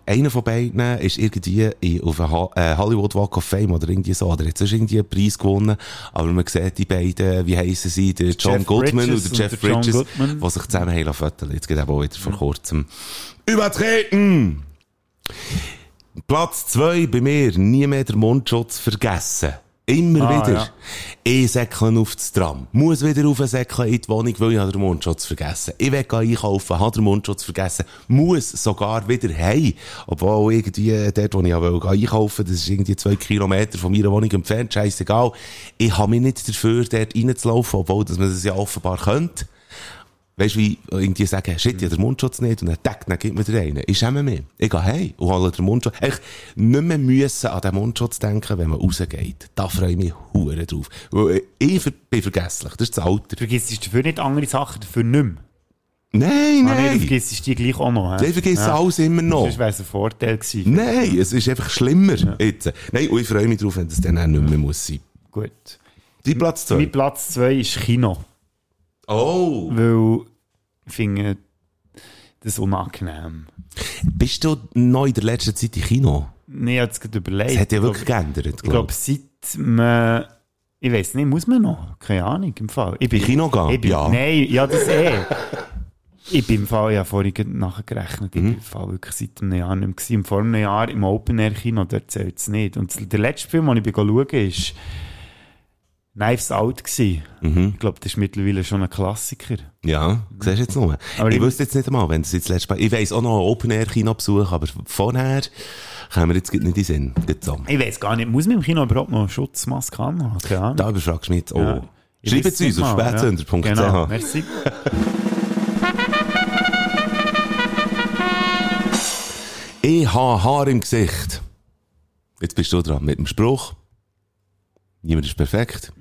[SPEAKER 4] Einer von beiden ist irgendwie auf einem äh, Hollywood Walk of Fame oder irgendwie so. Oder hat sonst irgendwie einen Preis gewonnen. Aber man sieht die beiden, wie heissen sie, der John
[SPEAKER 3] Jeff
[SPEAKER 4] Goodman
[SPEAKER 3] Bridges
[SPEAKER 4] und der Jeff
[SPEAKER 3] und
[SPEAKER 4] Bridges, die sich zusammen haben fotografiert. Jetzt geht eben auch wieder vor kurzem. Übertreten! Platz zwei bei mir, nie mehr den Mundschutz vergessen. Immer
[SPEAKER 3] Ah,
[SPEAKER 4] wieder.
[SPEAKER 3] ja.
[SPEAKER 4] Ich säckeln auf das Tram. Muss wieder raufsäckeln in die Wohnung, weil ich den Mundschutz vergessen. Ich will einkaufen, habe den Mundschutz vergessen. Muss sogar wieder heim. Obwohl irgendwie äh, dort, wo ich gehen einkaufen das ist irgendwie zwei Kilometer von meiner Wohnung entfernt. Scheissegal. Ich habe mich nicht dafür, dort reinzulaufen, obwohl dass man das ja offenbar könnte. Weißt du, wie irgendwie sagen, shit, ich habe den Mundschutz nicht, und dann tack, dann gibt mir der einen. Ich schäme mich. Ich gehe heim und hole den Mundschutz. Echt, nicht mehr müssen an den Mundschutz denken, wenn man rausgeht. Da freue ich mich hure drauf. Ich bin vergesslich. Das ist das Alter.
[SPEAKER 3] Vergisst du dafür nicht andere Sachen, dafür nicht mehr?
[SPEAKER 4] Nein,
[SPEAKER 3] Ah,
[SPEAKER 4] nein.
[SPEAKER 3] du vergisst die gleich auch noch. hä?
[SPEAKER 4] Ich vergesse alles immer noch.
[SPEAKER 3] Das wäre ein Vorteil gewesen.
[SPEAKER 4] Nein, es ist einfach schlimmer jetzt. Nein, und ich freue mich drauf, wenn das dann auch nicht mehr muss sein.
[SPEAKER 3] Gut.
[SPEAKER 4] Dein Platz zwei?
[SPEAKER 3] Mein Platz 2 ist Kino.
[SPEAKER 4] Oh.
[SPEAKER 3] Weil ich finde das unangenehm.
[SPEAKER 4] Bist du noch in der letzten Zeit im Kino?
[SPEAKER 3] Nee, ich habe es gerade überlegt.
[SPEAKER 4] Es hat ja
[SPEAKER 3] Ich
[SPEAKER 4] wirklich
[SPEAKER 3] glaub-
[SPEAKER 4] geändert,
[SPEAKER 3] Ich
[SPEAKER 4] glaub.
[SPEAKER 3] glaube, seit man... Ich weiß nicht, muss man noch? Keine Ahnung, im Fall. Ich bin,
[SPEAKER 4] In Kino gehen?
[SPEAKER 3] Ich
[SPEAKER 4] Ja.
[SPEAKER 3] Nein, ja, das eh. ich bin im Fall, ich habe vorhin nachgerechnet, ich
[SPEAKER 4] Mhm.
[SPEAKER 3] bin im Fall wirklich seit einem Jahr nicht mehr gewesen. Vor einem Jahr im Open-Air-Kino, dort zählt es nicht. Und der letzte Film, den ich bin schauen ist Knives Out gewesen.
[SPEAKER 4] Mhm.
[SPEAKER 3] Ich glaube, das ist mittlerweile schon ein Klassiker.
[SPEAKER 4] Ja, siehst du jetzt nur.
[SPEAKER 3] Aber
[SPEAKER 4] ich
[SPEAKER 3] ich-
[SPEAKER 4] wüsste jetzt nicht einmal, wenn das jetzt letztes Mal, ich weiss auch noch einen Open-Air-Kinobesuch, aber vorher kommen wir jetzt nicht in den Sinn. So.
[SPEAKER 3] Ich weiß gar nicht, muss man im Kino überhaupt noch eine Schutzmaske haben? Keine Ahnung.
[SPEAKER 4] Da überfragst du mich jetzt auch.
[SPEAKER 3] Ja.
[SPEAKER 4] Schreibt
[SPEAKER 3] weiss
[SPEAKER 4] es uns auf
[SPEAKER 3] ja.
[SPEAKER 4] spätzünder.ch.
[SPEAKER 3] Genau, merci.
[SPEAKER 4] Ich habe Haar im Gesicht. Jetzt bist du dran mit dem Spruch. Niemand ist perfekt.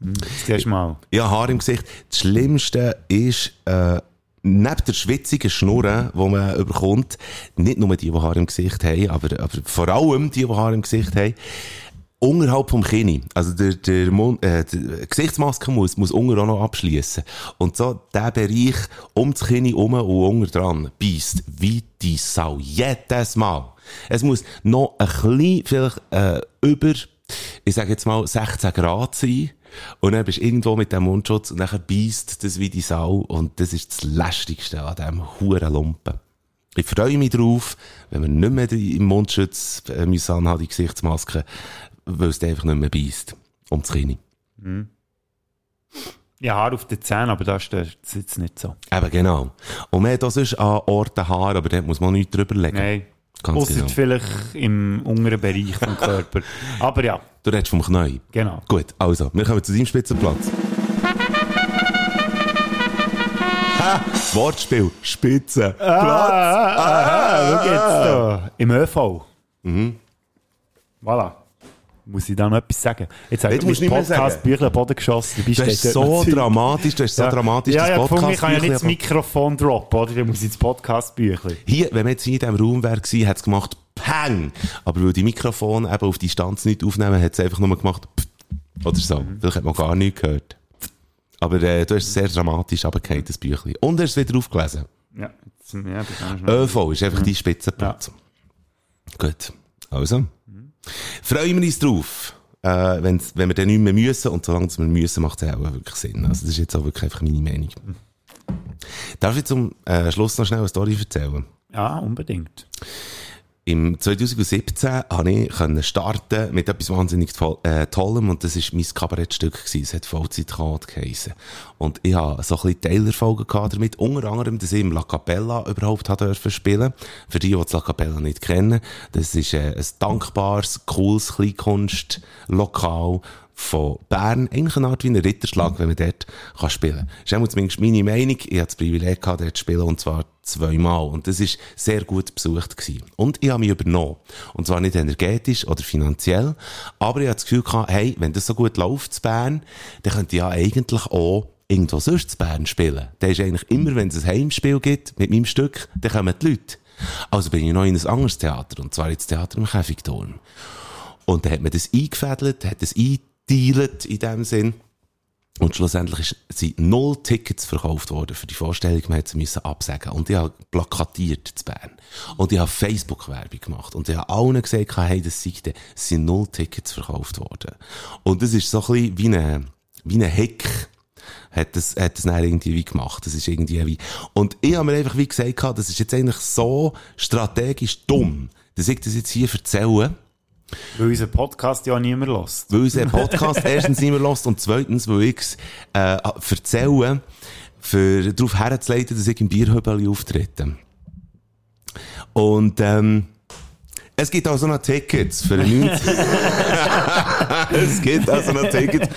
[SPEAKER 3] Hm, das du mal.
[SPEAKER 4] Ja, Haar im Gesicht. Das Schlimmste ist, äh, neben der schwitzigen Schnurre, die man überkommt, nicht nur die, die Haar im Gesicht haben, aber, aber vor allem die, die Haar im Gesicht haben, unterhalb vom Kinn. Also der, der, Mund, äh, die Gesichtsmaske muss, muss unten auch noch abschließen. Und so der Bereich um das Kinn herum und unten dran beißt wie die Sau. Jedes Mal. Es muss noch ein bisschen, vielleicht äh, über, ich sage jetzt mal 16 Grad sein. Und dann bist du irgendwo mit dem Mundschutz und dann beißt das wie die Sau. Und das ist das Lästigste an diesem huren Lumpen. Ich freue mich drauf, wenn wir nicht mehr die im Mundschutz äh, müssen anhaben, die Gesichtsmaske, weil es einfach nicht mehr beißt. Um das Kinn.
[SPEAKER 3] Hm. Ja, Haar auf den Zähnen, aber da steht es jetzt nicht so.
[SPEAKER 4] Eben genau. Und man hat auch sonst an Orten Haar, aber dort muss man nichts drüber legen.
[SPEAKER 3] Nein.
[SPEAKER 4] Ganz
[SPEAKER 3] Ausser
[SPEAKER 4] genau.
[SPEAKER 3] vielleicht im unteren Bereich vom Körper. Aber ja,
[SPEAKER 4] Du redest vom Knie.
[SPEAKER 3] genau.
[SPEAKER 4] Gut, also, wir kommen zu deinem Spitzenplatz. Ha, Wortspiel. Spitzenplatz.
[SPEAKER 3] Ah, ah, ah, schau jetzt da. Im ÖV.
[SPEAKER 4] Mhm.
[SPEAKER 3] Voilà. Muss ich da noch etwas sagen? Jetzt habe ich mein Podcast. Büchlein Boden geschossen.
[SPEAKER 4] Du
[SPEAKER 3] steht
[SPEAKER 4] hast
[SPEAKER 3] dort
[SPEAKER 4] so dramatisch, du hast so dramatisch
[SPEAKER 3] ja,
[SPEAKER 4] das
[SPEAKER 3] ja,
[SPEAKER 4] Podcast
[SPEAKER 3] ich kann ja nicht das Mikrofon droppen, oder? Dann muss ich das Podcast-Büchlein.
[SPEAKER 4] Hier, wenn man jetzt in diesem Raum wäre hat es gemacht, Pang! Aber weil die Mikrofone eben auf Distanz nicht aufnehmen, hat es einfach nur gemacht, oder so.
[SPEAKER 3] Mhm.
[SPEAKER 4] Vielleicht hat man gar nichts gehört. Aber äh, du hast es sehr dramatisch runtergefallen, das Büchlein. Und hast es wieder aufgelesen.
[SPEAKER 3] Ja, jetzt, ja, das ich noch-
[SPEAKER 4] ÖV ist einfach dein Spitzenplatz. Gut. Also. Freuen wir uns drauf. Äh, wenn wir dann nicht mehr müssen, und solange wir müssen, macht es auch wirklich Sinn. Also, das ist jetzt auch wirklich einfach meine Meinung. Darf ich zum äh, Schluss noch schnell eine Story erzählen?
[SPEAKER 3] Ja, unbedingt.
[SPEAKER 4] Im 2017 konnte ich starten mit etwas wahnsinnig äh, Tollem und das war mein Kabarettstück. Es hat Vollzeit geheissen. Und ich hatte so ein bisschen Teilerfolge damit, unter anderem, dass ich im La Capella überhaupt dürfen spielen. Für die, die das La Capella nicht kennen, das ist äh, ein dankbares, cooles Kleinkunstlokal von Bern. Eigentlich eine Art wie ein Ritterschlag, wenn man dort kann spielen kann. Das ist zumindest meine Meinung. Ich hatte das Privileg gehabt, dort zu spielen, und zwar zweimal. Und das ist sehr gut besucht gewesen. Und ich habe mich übernommen. Und zwar nicht energetisch oder finanziell, aber ich hatte das Gefühl gehabt, hey, wenn das so gut läuft zu Bern, dann könnte ich ja eigentlich auch irgendwo sonst zu Bern spielen. Dann ist eigentlich immer, wenn es ein Heimspiel gibt, mit meinem Stück, dann kommen die Leute. Also bin ich noch in ein anderes Theater, und zwar ins Theater im Käfigturm. Und dann hat man das eingefädelt, hat das eingedealt in dem Sinn. Und schlussendlich sind null Tickets verkauft worden für die Vorstellung. Man hätte sie absagen. Und ich habe plakatiert zu Bern. Und ich habe Facebook-Werbung gemacht. Und ich habe allen gesagt, hey, das es sind null Tickets verkauft worden. Und das ist so ein bisschen wie eine, wie eine Heck hat das, hat das dann irgendwie wie gemacht. Das ist irgendwie wie, und ich habe mir einfach wie gesagt, das ist jetzt eigentlich so strategisch dumm, dass ich das jetzt hier erzähle.
[SPEAKER 3] Weil unser Podcast ja niemand lässt.
[SPEAKER 4] Weil unser Podcast erstens niemand lässt und zweitens, weil ich es äh, erzähle, für darauf herzuleiten, dass ich im Bierhöbeli auftrete. Und ähm, es gibt also noch Tickets für den 9. es gibt also noch Tickets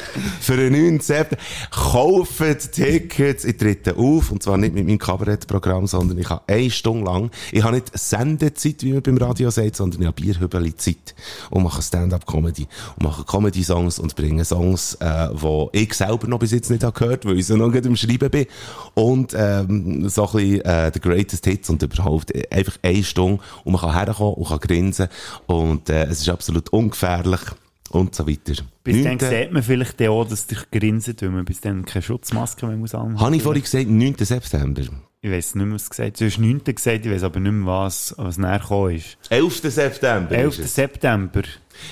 [SPEAKER 4] für den 9. September. Kauft Tickets. Ich trete auf. Und zwar nicht mit meinem Kabarettprogramm, sondern ich habe eine Stunde lang, ich habe nicht Sendezeit, wie man beim Radio sagt, sondern ich habe Bierhübeli Zeit. Und mache Stand-up-Comedy. Und mache Comedy-Songs und bringe Songs, äh, die ich selber noch bis jetzt nicht habe gehört, weil ich so noch im Schreiben bin. Und, ähm, so ein bisschen, äh, The Greatest Hits und überhaupt einfach eine Stunde. Und man kann herkommen und kann grinsen grinsen und äh, es ist absolut ungefährlich und so weiter.
[SPEAKER 3] Bis dann sieht man vielleicht auch, dass dich grinset, weil man bis dann keine Schutzmaske mehr muss anhaben.
[SPEAKER 4] Habe ich vorhin gesagt, 9. September?
[SPEAKER 3] Ich weiß nicht mehr, was gesagt Du hast 9. gesagt, ich weiß aber nicht mehr, was, was näher gekommen ist.
[SPEAKER 4] 11. September
[SPEAKER 3] 11. September.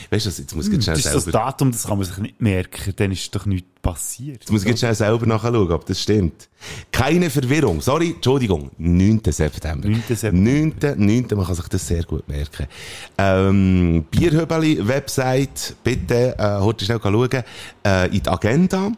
[SPEAKER 4] Weißt du, jetzt muss ich
[SPEAKER 3] schnell Das ist das Datum, das kann man sich nicht merken. Dann ist doch nichts passiert.
[SPEAKER 4] Jetzt muss ich schnell selber nachschauen, ob das stimmt. Keine Verwirrung. Sorry, Entschuldigung. 9. September.
[SPEAKER 3] 9. September.
[SPEAKER 4] 9. 9. Man kann sich das sehr gut merken. Ähm, Bierhöbeli Website. Bitte, äh, heute schnell schauen. Äh, in die Agenda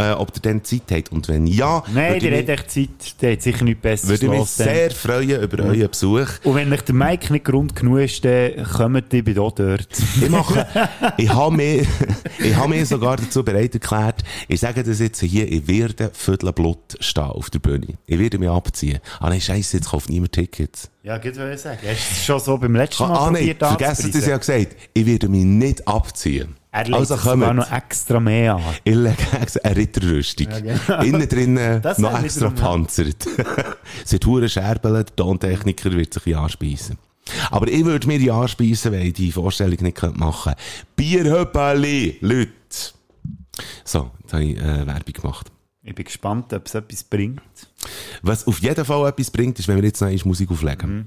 [SPEAKER 4] äh, ob ihr dann Zeit habt. Und wenn ja...
[SPEAKER 3] Nein, ihr habt echt Zeit. Der hat sicher nichts Besseres
[SPEAKER 4] Würde mich sehr freuen über ja. euren Besuch.
[SPEAKER 3] Und wenn euch der Mike nicht Grund genug ist, dann kommt ihr bei dort.
[SPEAKER 4] ich mache... ich habe mir, ich habe mir sogar dazu bereit erklärt, ich sage das jetzt hier, ich werde Viertel Blut stehen auf der Bühne. Ich werde mich abziehen. Ah nein, scheiße, jetzt kauft niemand Tickets.
[SPEAKER 3] Ja, gut, was ich sagen. Hast du es schon so beim letzten Mal
[SPEAKER 4] ah, nein, vergessen das ja gesagt. Ich werde mich nicht abziehen.
[SPEAKER 3] Er legt also sogar noch extra mehr an.
[SPEAKER 4] Ich lege extra eine Ritterrüstung. Ja, genau. Innen drin noch extra panzert. es wird hure Scherbeln, der Tontechniker wird sich anspeisen. Aber ich würde mir die anspeisen, wenn ich die Vorstellung nicht machen könnte. Bierhöppeli, Leute. So, jetzt habe ich äh, Werbung gemacht.
[SPEAKER 3] Ich bin gespannt, ob es etwas bringt.
[SPEAKER 4] Was auf jeden Fall etwas bringt, ist, wenn wir jetzt noch Musik auflegen. Mhm.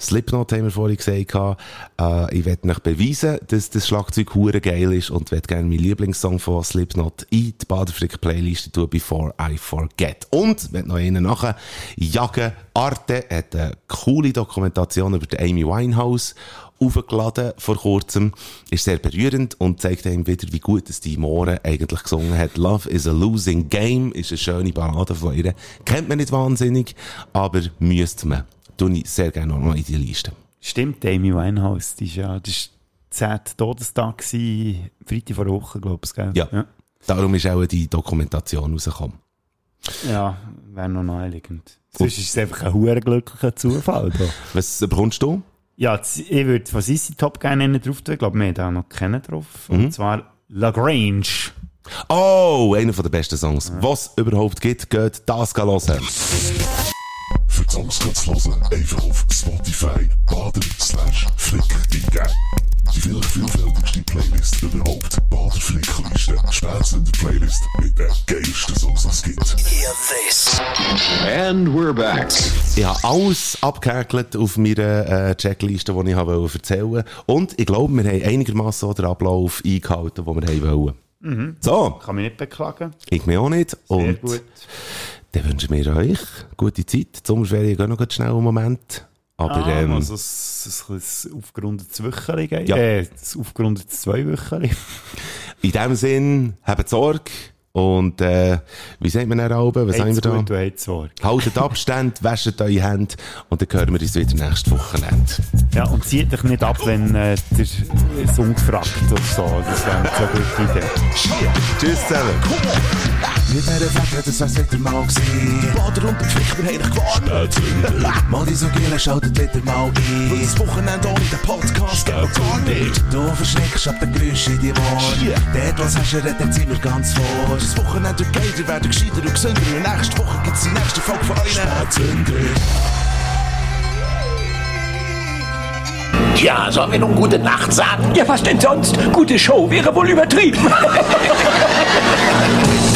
[SPEAKER 4] Slipknot haben wir vorhin gesagt. Äh, ich werde euch beweisen, dass das Schlagzeug hure geil ist und werde gerne meinen Lieblingssong von Slipknot in die Baderfrick-Playlist tun, Before I Forget. Und, wenn noch einen nachher, jagen. Arte hat eine coole Dokumentation über Amy Winehouse aufgeladen vor kurzem. Ist sehr berührend und zeigt einem wieder, wie gut es die Moore eigentlich gesungen hat. Love is a losing game ist eine schöne Ballade von ihr. Kennt man nicht wahnsinnig, aber müsste man tue ich sehr gerne nochmal in die Liste.
[SPEAKER 3] Stimmt, Amy Winehouse, die ist ja, das war der Todestag, gewesen, Freitag vor einer Woche, glaube ich, gell?
[SPEAKER 4] Ja. ja. Darum ist auch die Dokumentation rausgekommen.
[SPEAKER 3] Ja, wäre noch naheliegend. Sonst ist es einfach ein hoher glücklicher Zufall. Da.
[SPEAKER 4] Was bekommst du?
[SPEAKER 3] Ja, ich würde von Sissy Top gerne drauf tun. Ich glaube, wir haben da noch kennen drauf. Und mhm. zwar Lagrange.
[SPEAKER 4] Oh, einer der besten Songs. Ja. Was überhaupt gibt, geht das hören.
[SPEAKER 6] Songs hören, einfach auf Spotify baden slash flick eingeben. Die vielleicht vielfältigste Playlist überhaupt. Bader Flickliste. Spätzende Playlist mit den geilsten Songs, die es gibt. Hear
[SPEAKER 10] this. And we're back.
[SPEAKER 4] Ich habe alles abgehäkelt auf meiner äh, Checkliste, die ich erzählen wollte. Und ich glaube, wir haben einigermaßen den Ablauf eingehalten, den wir wollen.
[SPEAKER 3] Mhm.
[SPEAKER 4] So.
[SPEAKER 3] Kann mich nicht beklagen.
[SPEAKER 4] Ich mich auch nicht.
[SPEAKER 3] Sehr
[SPEAKER 4] Und
[SPEAKER 3] gut.
[SPEAKER 4] Dann wünschen wir euch gute Zeit. Die Sommerferien gehen noch schnell einen Moment.
[SPEAKER 6] Aber,
[SPEAKER 3] ah,
[SPEAKER 6] ähm,
[SPEAKER 3] also es, es, ein aufgerundetes Wöcheli,
[SPEAKER 6] Ja.
[SPEAKER 3] äh, ein aufgerundetes Zweiwöcheli.
[SPEAKER 6] in dem Sinn, habt Sorge. Und äh, wie sagt man dann oben? Was haben wir da?
[SPEAKER 3] gut und habt's Sorge.
[SPEAKER 6] Haltet Abstand, wäscht eure Hände und dann hören wir uns wieder nächstes Wochenende.
[SPEAKER 3] Ja, und zieht dich nicht ab, wenn äh, der Song fragt oder so. Das wäre so eine gute Idee.
[SPEAKER 6] Tschüss zusammen.
[SPEAKER 4] Mit dieser Fette, das wär's wieder mal gewesen. Die Bader und der Pflicht, wir haben dich gewarnt. Mal die so Giele, schaltet wieder mal ein. Weil das Wochenende ohne den Podcast geht noch gar nicht. Du verschreckst ab den Geräuschen in die Ohren. Dort, was hast du, redet sind wir ganz vor. Das Wochenende wird geiler, werden gescheiter und gesünder. Und nächste Woche gibt's die nächste Folge von euch. Spätzünder.
[SPEAKER 17] Tja, sollen wir nun gute Nacht sagen? Ja, was denn sonst? Gute Show wäre wohl übertrieben.